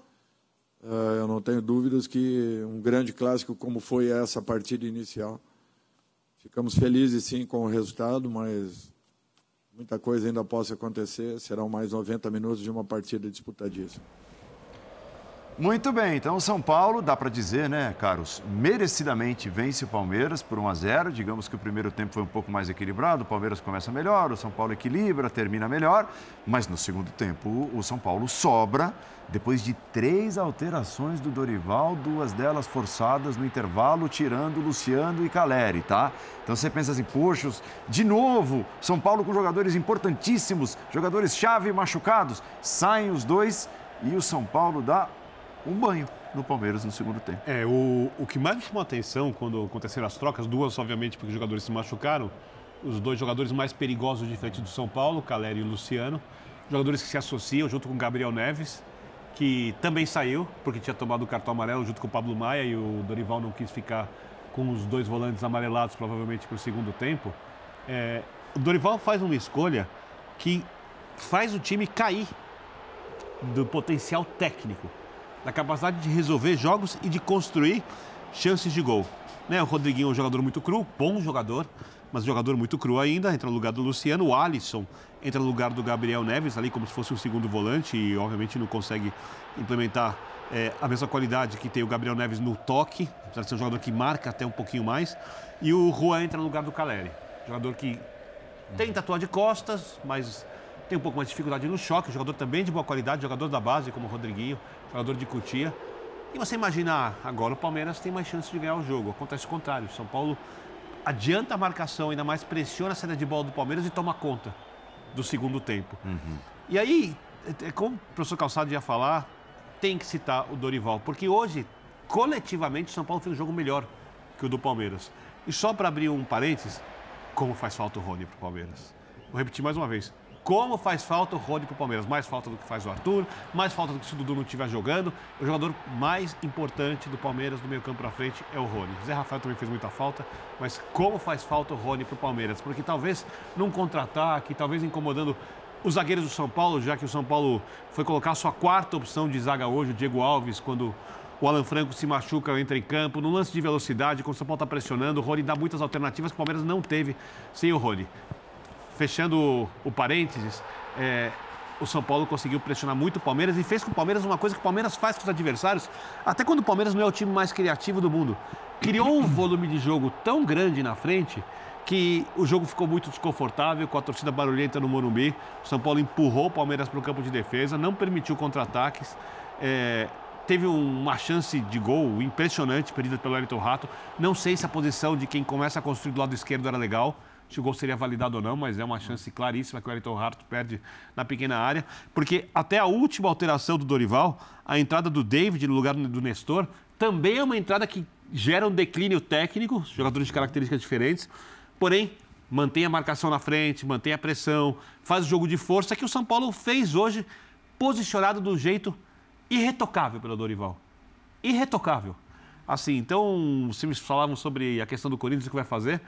Ah, eu não tenho dúvidas que um grande clássico como foi essa partida inicial. Ficamos felizes sim com o resultado, mas muita coisa ainda possa acontecer. Serão mais 90 minutos de uma partida disputadíssima. Muito bem, então o São Paulo, dá para dizer, né, Carlos, merecidamente vence o Palmeiras por 1 a 0. Digamos que o primeiro tempo foi um pouco mais equilibrado, o Palmeiras começa melhor, o São Paulo equilibra, termina melhor, mas no segundo tempo o São Paulo sobra depois de três alterações do Dorival, duas delas forçadas no intervalo, tirando Luciano e Caleri, tá? Então você pensa assim, poxa, de novo, São Paulo com jogadores importantíssimos, jogadores-chave machucados, saem os dois e o São Paulo dá um banho no Palmeiras no segundo tempo. É, o, o que mais me chamou a atenção quando aconteceram as trocas, duas, obviamente, porque os jogadores se machucaram, os dois jogadores mais perigosos de frente do São Paulo, Caleri e Luciano, jogadores que se associam junto com Gabriel Neves, que também saiu, porque tinha tomado o cartão amarelo junto com o Pablo Maia e o Dorival não quis ficar com os dois volantes amarelados, provavelmente para o segundo tempo. É, o Dorival faz uma escolha que faz o time cair do potencial técnico, da capacidade de resolver jogos e de construir chances de gol. Né, o Rodriguinho é um jogador muito cru, bom jogador, mas jogador muito cru ainda, entra no lugar do Luciano. O Alisson entra no lugar do Gabriel Neves, ali como se fosse um segundo volante e obviamente não consegue implementar é, a mesma qualidade que tem o Gabriel Neves no toque, apesar de ser um jogador que marca até um pouquinho mais. E o Juan entra no lugar do Caleri, jogador que tenta atuar de costas, mas tem um pouco mais de dificuldade no choque. Jogador também de boa qualidade, jogador da base, como o Rodriguinho, jogador de Cutia. E você imagina, agora o Palmeiras tem mais chance de ganhar o jogo. Acontece o contrário. São Paulo adianta a marcação, ainda mais pressiona a saída de bola do Palmeiras e toma conta do segundo tempo. E aí, é- é como o professor Calçado ia falar, tem que citar o Dorival, porque hoje, coletivamente, o São Paulo fez um jogo melhor que o do Palmeiras. E só para abrir um parênteses, como faz falta o Rony para o Palmeiras. Vou repetir mais uma vez. Como faz falta o Rony para o Palmeiras? Mais falta do que faz o Arthur, mais falta do que se o Dudu não estiver jogando. O jogador mais importante do Palmeiras do meio campo para frente é o Rony. Zé Rafael também fez muita falta, mas como faz falta o Rony para o Palmeiras? Porque talvez num contra-ataque, talvez incomodando os zagueiros do São Paulo, já que o São Paulo foi colocar a sua quarta opção de zaga hoje, o Diego Alves, quando o Alan Franco se machuca, entra em campo, no lance de velocidade, quando o São Paulo está pressionando, o Rony dá muitas alternativas que o Palmeiras não teve sem o Rony. Fechando o, parênteses, é, o São Paulo conseguiu pressionar muito o Palmeiras e fez com o Palmeiras uma coisa que o Palmeiras faz com os adversários, até quando o Palmeiras não é o time mais criativo do mundo. Criou um volume de jogo tão grande na frente que o jogo ficou muito desconfortável com a torcida barulhenta no Morumbi. O São Paulo empurrou o Palmeiras para o campo de defesa, não permitiu contra-ataques. É, teve um- uma chance de gol impressionante perdida pelo Wellington Rato. Não sei se a posição de quem começa a construir do lado esquerdo era legal, se o gol seria validado ou não, mas é uma chance claríssima que o Wellington Rato perde na pequena área. Porque até a última alteração do Dorival, a entrada do David no lugar do Nestor, também é uma entrada que gera um declínio técnico, jogadores de características diferentes, porém mantém a marcação na frente, mantém a pressão, faz o jogo de força que o São Paulo fez hoje, posicionado do jeito irretocável pelo Dorival. Irretocável. Assim, então, vocês falavam sobre a questão do Corinthians, o que vai fazer.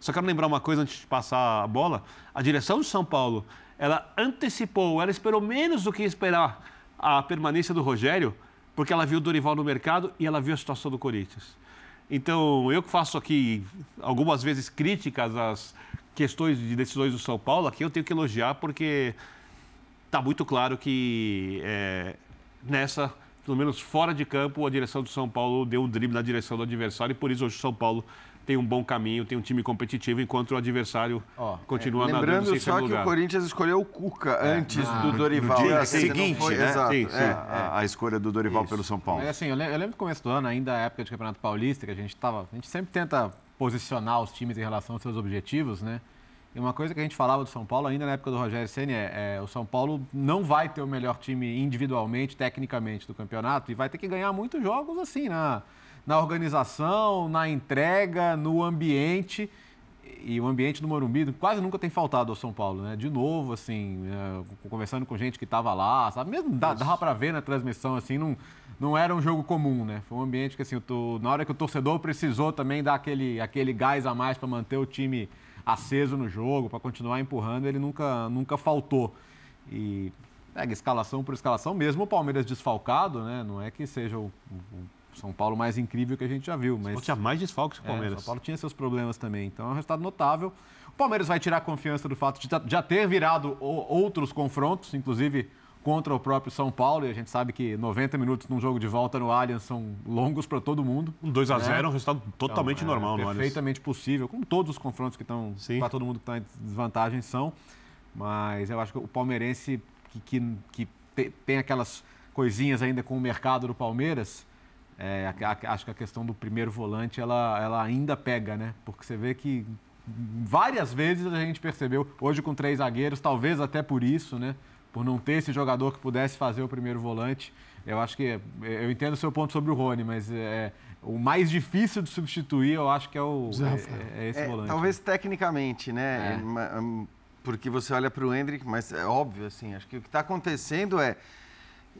Só quero lembrar uma coisa antes de passar a bola. A direção do São Paulo, ela antecipou, ela esperou menos do que esperar a permanência do Rogério, porque ela viu o Dorival no mercado e ela viu a situação do Corinthians. Então, eu que faço aqui algumas vezes críticas às questões de decisões do São Paulo, aqui eu tenho que elogiar porque está muito claro que é, nessa, pelo menos fora de campo, a direção do São Paulo deu um drible na direção do adversário e por isso hoje o São Paulo tem um bom caminho, tem um time competitivo, enquanto o adversário continua é, nadando Lembrando sem só que lugar. o Corinthians escolheu o Cuca antes Ah, do Dorival. No dia É, assim, seguinte, foi- né? Exato, Sim, é, sim. é. A, a escolha do Dorival pelo São Paulo. Mas assim, eu lem- eu lembro do começo do ano, ainda a época de Campeonato Paulista, que a gente tava. A gente sempre tenta posicionar os times em relação aos seus objetivos, né? E uma coisa que a gente falava do São Paulo ainda na época do Rogério Ceni é, é o São Paulo não vai ter o melhor time individualmente, tecnicamente do campeonato e vai ter que ganhar muitos jogos assim na, na organização, na entrega, no ambiente. E o ambiente do Morumbi quase nunca tem faltado ao São Paulo, né? De novo, assim, é, conversando com gente que estava lá, sabe? Mesmo dá, dava para ver na transmissão, assim, não, não era um jogo comum, né? Foi um ambiente que, assim, tô- na hora que o torcedor precisou também dar aquele, aquele gás a mais para manter o time aceso no jogo, para continuar empurrando, ele nunca, nunca faltou. E pega escalação por escalação, mesmo o Palmeiras desfalcado, né? Não é que seja o, o São Paulo mais incrível que a gente já viu, mas... tinha mais desfalques que o É, Palmeiras. São Paulo tinha seus problemas também, então é um resultado notável. O Palmeiras vai tirar a confiança do fato de já- ter virado outros confrontos, inclusive contra o próprio São Paulo, e a gente sabe que 90 minutos num jogo de volta no Allianz são longos para todo mundo. Um 2 a né? 0 é um resultado totalmente Então, é normal no Allianz. Perfeitamente possível, como todos os confrontos que estão para todo mundo que está em desvantagem são. Mas eu acho que o palmeirense que, que, que te- tem aquelas coisinhas ainda com o mercado do Palmeiras, é, a- a- acho que a questão do primeiro volante ela, ela ainda pega, né? Porque você vê que várias vezes a gente percebeu, hoje com três zagueiros, talvez até por isso, né? Por não ter esse jogador que pudesse fazer o primeiro volante. Eu acho que. Eu entendo o seu ponto sobre o Rony, mas é, o mais difícil de substituir, eu acho que é, o, é, é esse É, volante. Talvez tecnicamente, né? É. Porque você olha para o Hendrick, mas é óbvio, assim, acho que o que está acontecendo é.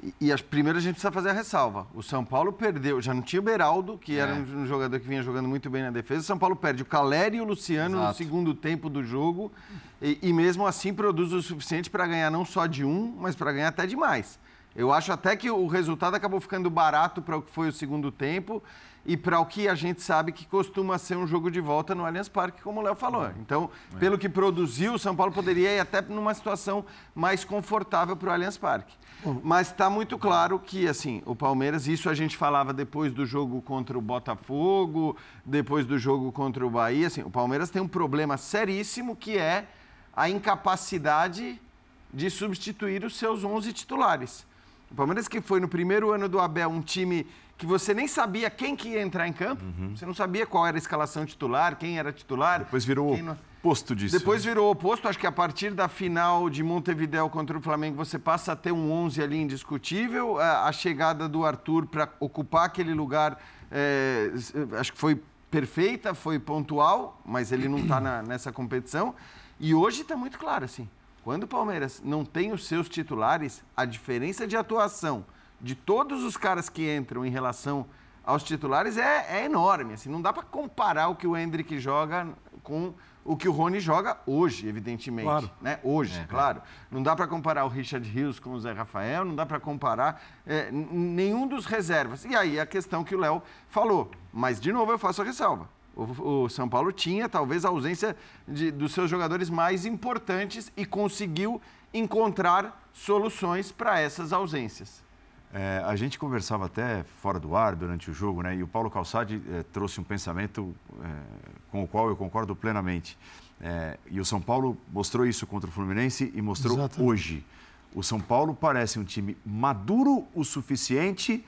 E, e as, primeiro a gente precisa fazer a ressalva. O São Paulo perdeu, já não tinha o Beraldo, que era É. um, um jogador que vinha jogando muito bem na defesa. O São Paulo perde o Caleri e o Luciano no Exato. segundo tempo do jogo. E, e mesmo assim produz o suficiente para ganhar não só de um, mas para ganhar até de mais. Eu acho até que o resultado acabou ficando barato para o que foi o segundo tempo e para o que a gente sabe que costuma ser um jogo de volta no Allianz Parque, como o Léo falou. Então, pelo que produziu, o São Paulo poderia ir até numa situação mais confortável para o Allianz Parque. Mas está muito claro que, assim, o Palmeiras, isso a gente falava depois do jogo contra o Botafogo, depois do jogo contra o Bahia, assim, o Palmeiras tem um problema seríssimo que é a incapacidade de substituir os seus 11 titulares. O Palmeiras que foi no primeiro ano do Abel um time que você nem sabia quem que ia entrar em campo, você não sabia qual era a escalação titular, quem era titular. Depois virou não- oposto disso. Depois virou o oposto, acho que a partir da final de Montevideo contra o Flamengo você passa a ter um 11 ali indiscutível, a, a chegada do Arthur para ocupar aquele lugar, é, s- acho que foi perfeita, foi pontual, mas ele não está nessa competição. E hoje está muito claro assim, quando o Palmeiras não tem os seus titulares, a diferença de atuação de todos os caras que entram em relação aos titulares é, é enorme. Assim, não dá para comparar o que o Hendrick joga com o que o Rony joga hoje, evidentemente. Claro. Né? Hoje, claro. Não dá para comparar o Richard Rios com o Zé Rafael, não dá para comparar é, nenhum dos reservas. E aí a questão que o Léo falou. Mas, de novo, eu faço a ressalva. O, o São Paulo tinha talvez a ausência de- dos seus jogadores mais importantes e conseguiu encontrar soluções para essas ausências. É, a gente conversava até fora do ar durante o jogo, né? E o Paulo Calçade eh, trouxe um pensamento eh, com o qual eu concordo plenamente. Eh, e o São Paulo mostrou isso contra o Fluminense e mostrou Exatamente. hoje. O São Paulo parece um time maduro o suficiente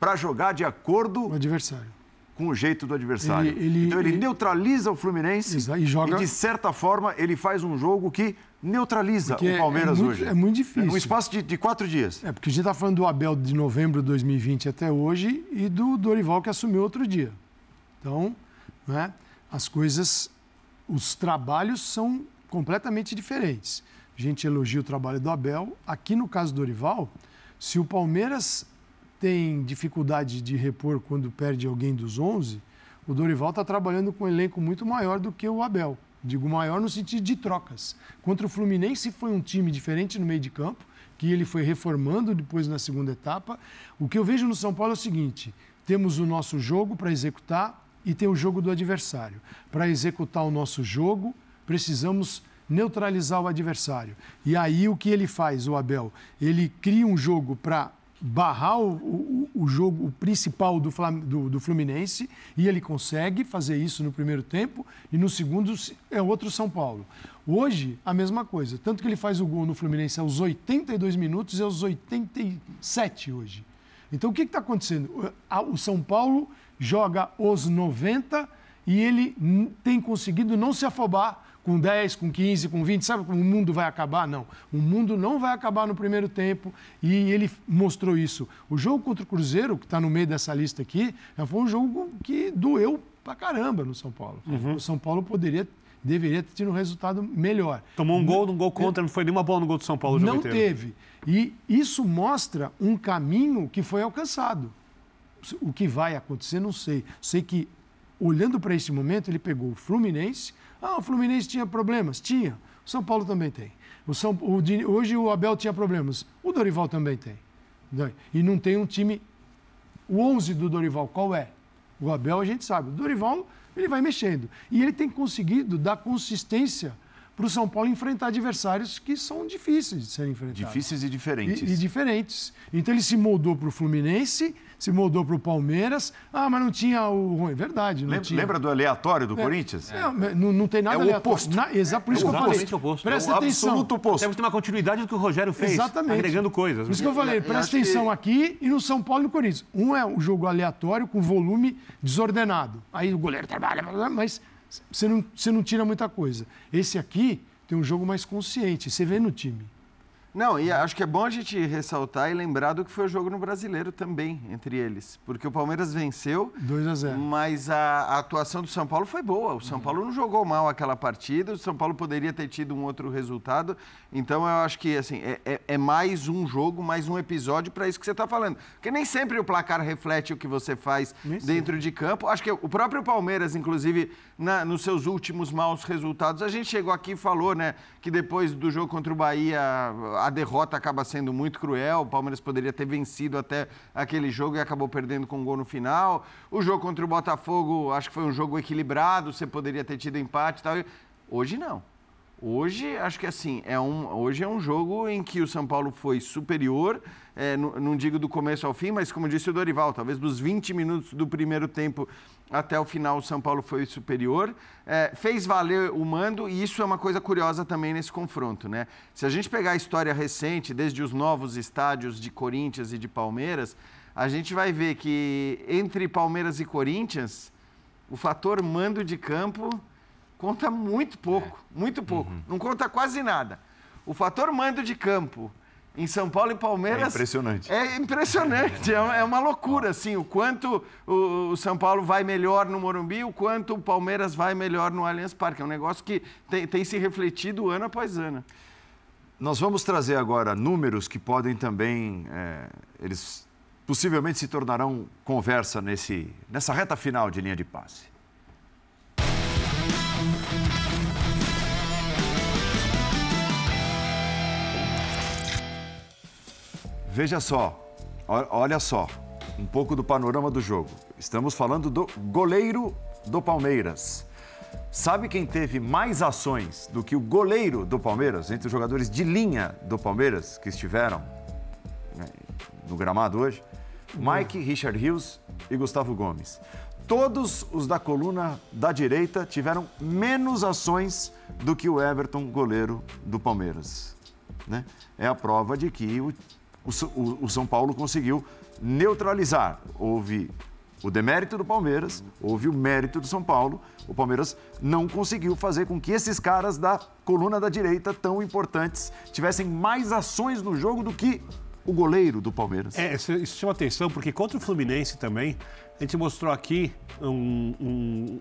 para jogar de acordo O adversário. com o jeito do adversário. Ele- ele- então ele, ele- neutraliza o Fluminense e joga- de certa forma ele faz um jogo que neutraliza Porque é- o Palmeiras é muito- hoje. é muito difícil. Um espaço de, de quatro dias. É, porque a gente está falando do Abel de novembro de 2020 até hoje e do Dorival que assumiu outro dia. Então, né, as coisas, os trabalhos são completamente diferentes. A gente elogia o trabalho do Abel. Aqui no caso do Dorival, se o Palmeiras tem dificuldade de repor quando perde alguém dos 11, o Dorival está trabalhando com um elenco muito maior do que o Abel. Digo maior no sentido de trocas. Contra o Fluminense foi um time diferente no meio de campo, que ele foi reformando depois na segunda etapa. O que eu vejo no São Paulo é o seguinte: temos o nosso jogo para executar e tem o jogo do adversário. Para executar o nosso jogo, precisamos neutralizar o adversário. E aí o que ele faz, o Abel? Ele cria um jogo para barrar o, o, o, jogo principal do, do, do, Fluminense e ele consegue fazer isso no primeiro tempo e no segundo é outro São Paulo. Hoje, a mesma coisa. Tanto que ele faz o gol no Fluminense aos 82 minutos e aos 87 hoje. Então, o que está acontecendo? O São Paulo joga os 90 e ele tem conseguido não se afobar com 10, com 15, com 20, sabe como o mundo vai acabar? Não. O mundo não vai acabar no primeiro tempo e ele mostrou isso. O jogo contra o Cruzeiro, que está no meio dessa lista aqui, foi um jogo que doeu pra caramba no São Paulo. Uhum. O São Paulo poderia deveria ter tido um resultado melhor. Tomou um gol, um gol contra, não foi nenhuma bola no gol do São Paulo Não inteiro. teve. E isso mostra um caminho que foi alcançado. O que vai acontecer, não sei. Sei que, olhando para esse momento, ele pegou o Fluminense, ah, o Fluminense tinha problemas? Tinha. O São Paulo também tem. O São, o, hoje o Abel tinha problemas. O Dorival também tem. E não tem um time. O 11 do Dorival, qual é? O Abel a gente sabe. O Dorival, ele vai mexendo. E ele tem conseguido dar consistência para o São Paulo enfrentar adversários que são difíceis de serem enfrentados. Difíceis e diferentes. E, e diferentes. Então ele se moldou para o Fluminense, se moldou para o Palmeiras. Ah, mas não tinha o ruim. Verdade, não lembra, tinha. Lembra do aleatório do é, Corinthians? É, não, não tem nada é o aleatório. oposto. Na, exato, por é isso o que eu falei. Oposto. Presta é o atenção. absoluto oposto. Temos que ter uma continuidade do que o Rogério fez. Exatamente. Agregando coisas. Por isso que eu falei, presta atenção que... aqui e no São Paulo e no Corinthians. Um é um jogo aleatório com volume desordenado. Aí o goleiro trabalha, mas você não, você não tira muita coisa. Esse aqui tem um jogo mais consciente, você vê no time. Não, e acho que é bom a gente ressaltar e lembrar do que foi o jogo no Brasileiro também, entre eles. Porque o Palmeiras venceu. 2 a 0 Mas a, a, atuação do São Paulo foi boa. O São Paulo não jogou mal aquela partida. O São Paulo poderia ter tido um outro resultado. Então eu acho que assim, é, é, é mais um jogo, mais um episódio para isso que você está falando. Porque nem sempre o placar reflete o que você faz dentro de campo. Acho que o próprio Palmeiras, inclusive, na, nos seus últimos maus resultados, a gente chegou aqui e falou, né, que depois do jogo contra o Bahia a derrota acaba sendo muito cruel. O Palmeiras poderia ter vencido até aquele jogo e acabou perdendo com um gol no final. O jogo contra o Botafogo, acho que foi um jogo equilibrado, você poderia ter tido empate e tal. Hoje não. Hoje, acho que assim, é um, hoje é um jogo em que o São Paulo foi superior, é, não, não, digo do começo ao fim, mas como disse o Dorival, talvez dos 20 minutos do primeiro tempo até o final o São Paulo foi superior, é, fez valer o mando e isso é uma coisa curiosa também nesse confronto, né? Se a gente pegar a história recente, desde os novos estádios de Corinthians e de Palmeiras, a gente vai ver que entre Palmeiras e Corinthians, o fator mando de campo conta muito pouco, é. muito pouco. Uhum. Não conta quase nada. O fator mando de campo em São Paulo e Palmeiras. É impressionante. É impressionante, é, é uma loucura, assim, o quanto o São Paulo vai melhor no Morumbi, o quanto o Palmeiras vai melhor no Allianz Parque. É um negócio que tem, tem se refletido ano após ano. Nós vamos trazer agora números que podem também, é, eles possivelmente se tornarão conversa nesse, nessa reta final de linha de passe. Veja só, olha só, um pouco do panorama do jogo. Estamos falando do goleiro do Palmeiras. Sabe quem teve mais ações do que o goleiro do Palmeiras, entre os jogadores de linha do Palmeiras que estiveram né, no gramado hoje? Mike, Richard Rios e Gustavo Gomes. Todos os da coluna da direita tiveram menos ações do que o Everton, goleiro do Palmeiras. Né? É a prova de que o o, São Paulo conseguiu neutralizar. Houve o demérito do Palmeiras, houve o mérito do São Paulo. O Palmeiras não conseguiu fazer com que esses caras da coluna da direita, tão importantes, tivessem mais ações no jogo do que o goleiro do Palmeiras. É, isso chama atenção, porque contra o Fluminense também, a gente mostrou aqui um, um,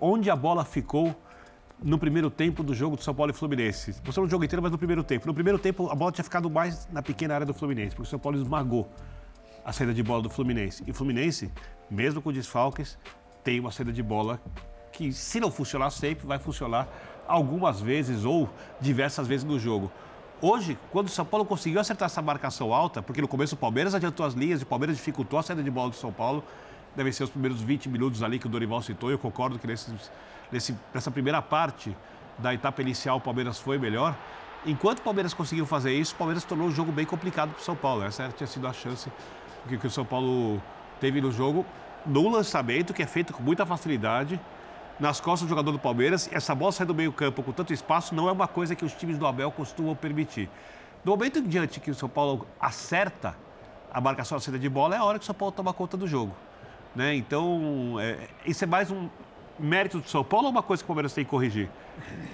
onde a bola ficou no primeiro tempo do jogo do São Paulo e Fluminense. Mostrou o jogo inteiro, mas no primeiro tempo. No primeiro tempo, a bola tinha ficado mais na pequena área do Fluminense, porque o São Paulo esmagou a saída de bola do Fluminense. E o Fluminense, mesmo com desfalques, tem uma saída de bola que, se não funcionar sempre, vai funcionar algumas vezes ou diversas vezes no jogo. Hoje, quando o São Paulo conseguiu acertar essa marcação alta, porque no começo o Palmeiras adiantou as linhas e o Palmeiras dificultou a saída de bola do São Paulo, devem ser os primeiros 20 minutos ali que o Dorival citou, eu concordo que nesses, nessa primeira parte da etapa inicial o Palmeiras foi melhor. Enquanto o Palmeiras conseguiu fazer isso, o Palmeiras tornou o jogo bem complicado para o São Paulo. Essa tinha sido a chance que, que o São Paulo teve no jogo, no lançamento, que é feito com muita facilidade, nas costas do jogador do Palmeiras. Essa bola sair do meio campo com tanto espaço não é uma coisa que os times do Abel costumam permitir. No momento em diante que o São Paulo acerta a marcação da saída de bola, é a hora que o São Paulo toma conta do jogo. Né? Então, é, isso é mais um mérito do São Paulo ou uma coisa que o Palmeiras tem que corrigir?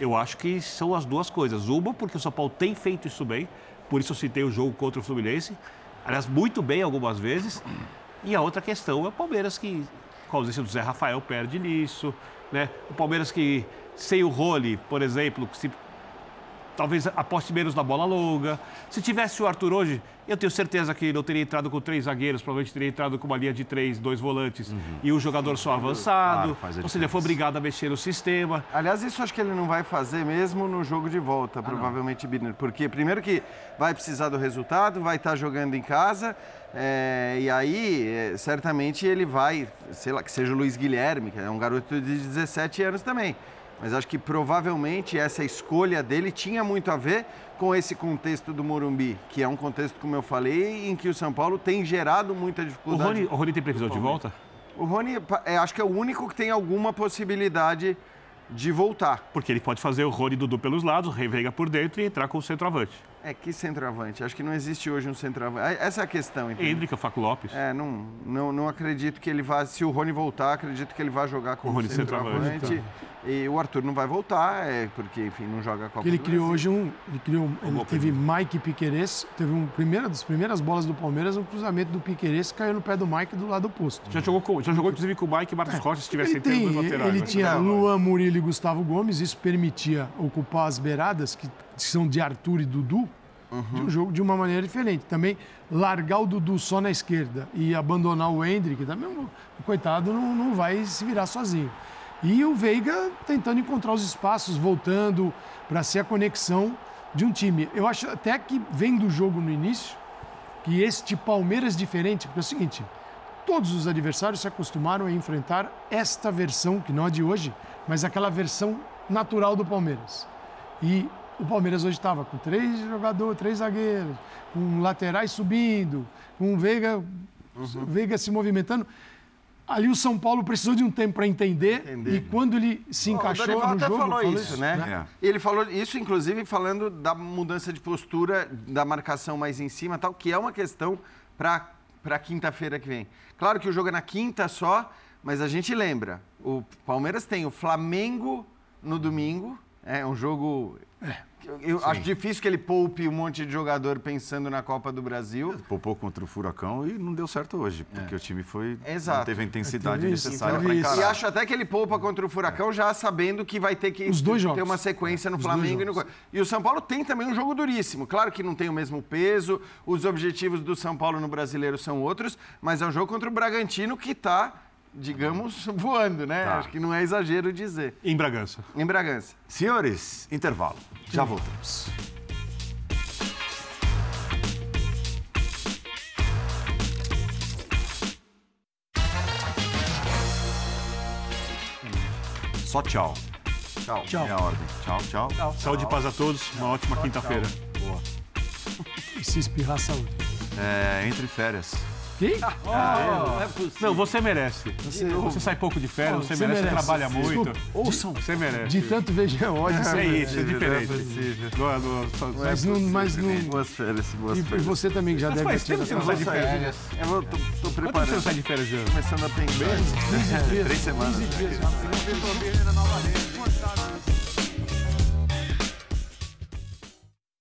Eu acho que são as duas coisas. Uma, porque o São Paulo tem feito isso bem, por isso eu citei o jogo contra o Fluminense. Aliás, muito bem algumas vezes. E a outra questão é o Palmeiras que, com a ausência do Zé Rafael, perde nisso. Né? O Palmeiras que, sem o Rony, por exemplo, se talvez aposte menos na bola longa. Se tivesse o Arthur hoje, eu tenho certeza que não teria entrado com três zagueiros, provavelmente teria entrado com uma linha de três, dois volantes e um jogador só avançado. Claro, Ou seja, foi obrigado a mexer no sistema. Aliás, isso acho que ele não vai fazer mesmo no jogo de volta, provavelmente, Birner. Porque, primeiro, que vai precisar do resultado, vai estar jogando em casa, é, e aí, é, certamente, ele vai, sei lá, que seja o Luiz Guilherme, que é um garoto de 17 anos também. Mas acho que provavelmente essa escolha dele tinha muito a ver com esse contexto do Morumbi, que é um contexto, como eu falei, em que o São Paulo tem gerado muita O dificuldade. Rony, o Rony tem previsão de volta? O Rony, é, acho que é o único que tem alguma possibilidade de voltar. Porque ele pode fazer o Rony Dudu pelos lados, o Rei Veiga por dentro e entrar com o centroavante. É, que centroavante? Acho que não existe hoje um centroavante. Essa é a questão, entendeu? Hendrick, o Faco Lopes. É, não, não, não acredito que ele vá. Se o Rony voltar, acredito que ele vai jogar com O Rony centroavante. centroavante, E o Arthur não vai voltar, é, porque, enfim, não joga a Copa Que ele criou hoje um. Ele criou. Ele teve Mike Piqueires, teve um primeira das primeiras bolas do Palmeiras, um cruzamento do Piqueires caiu no pé do Mike do lado oposto. Já jogou, com, já jogou inclusive com o Mike e Marcos Costa, se tivesse tem, dois laterais. ele né? tinha Luan, Murilo e Gustavo Gomes, isso permitia ocupar as beiradas, que são de Arthur e Dudu, de um jogo de uma maneira diferente. Também largar o Dudu só na esquerda e abandonar o Hendrick, também o coitado não, não vai se virar sozinho. E o Veiga tentando encontrar os espaços, voltando para ser a conexão de um time. Eu acho até que vem do jogo no início, que este Palmeiras diferente, porque é o seguinte, todos os adversários se acostumaram a enfrentar esta versão, que não é de hoje, mas aquela versão natural do Palmeiras. E o Palmeiras hoje estava com três jogadores, três zagueiros, com laterais subindo, com o Veiga, Veiga se movimentando. Ali o São Paulo precisou de um tempo para entender, e quando ele se encaixou o Dorival no até jogo... falou isso, né? É. Ele falou isso, inclusive, falando da mudança de postura, da marcação mais em cima e tal, que é uma questão para quinta-feira que vem. Claro que o jogo é na quinta só, mas a gente lembra, o Palmeiras tem o Flamengo no domingo, é um jogo... Eu, eu acho difícil que ele poupe um monte de jogador pensando na Copa do Brasil. Poupou contra o Furacão e não deu certo hoje, porque o time foi. Exato. Não teve a intensidade Teve isso, necessária para encarar. E acho até que ele poupa contra o Furacão já sabendo que vai ter que Os dois ter jogos. uma sequência no Os Flamengo e no E o São Paulo tem também um jogo duríssimo. Claro que não tem o mesmo peso, os objetivos do São Paulo no Brasileiro são outros, mas é um jogo contra o Bragantino que está, digamos, voando, né? Tá. Acho que não é exagero dizer. Em Bragança. Em Bragança. Senhores, intervalo. Já voltamos. Só tchau. Tchau. Tchau. É a ordem. Tchau, tchau. Saúde e paz a todos. Uma ótima quinta-feira. Boa. E se espirrar, saúde. É, entre férias. Quem? Ah, Não, você merece. Você- Você, sai pouco de férias, Oh, você, você merece, merece. você trabalha muito. Desculpa. Ouçam. Você merece. De tanto VG ódio, você É merece. isso, é diferente. Não é- não- só- Mas não- mas não- Boas férias, boas E férias. você também que já Mas deve faz ter tempo que você não sai de férias. Eu vou- tô, tô Quanto preparando. tempo você não sai de férias, Jean? Começando a pensar. 15 dias. Três semanas. 15 dias.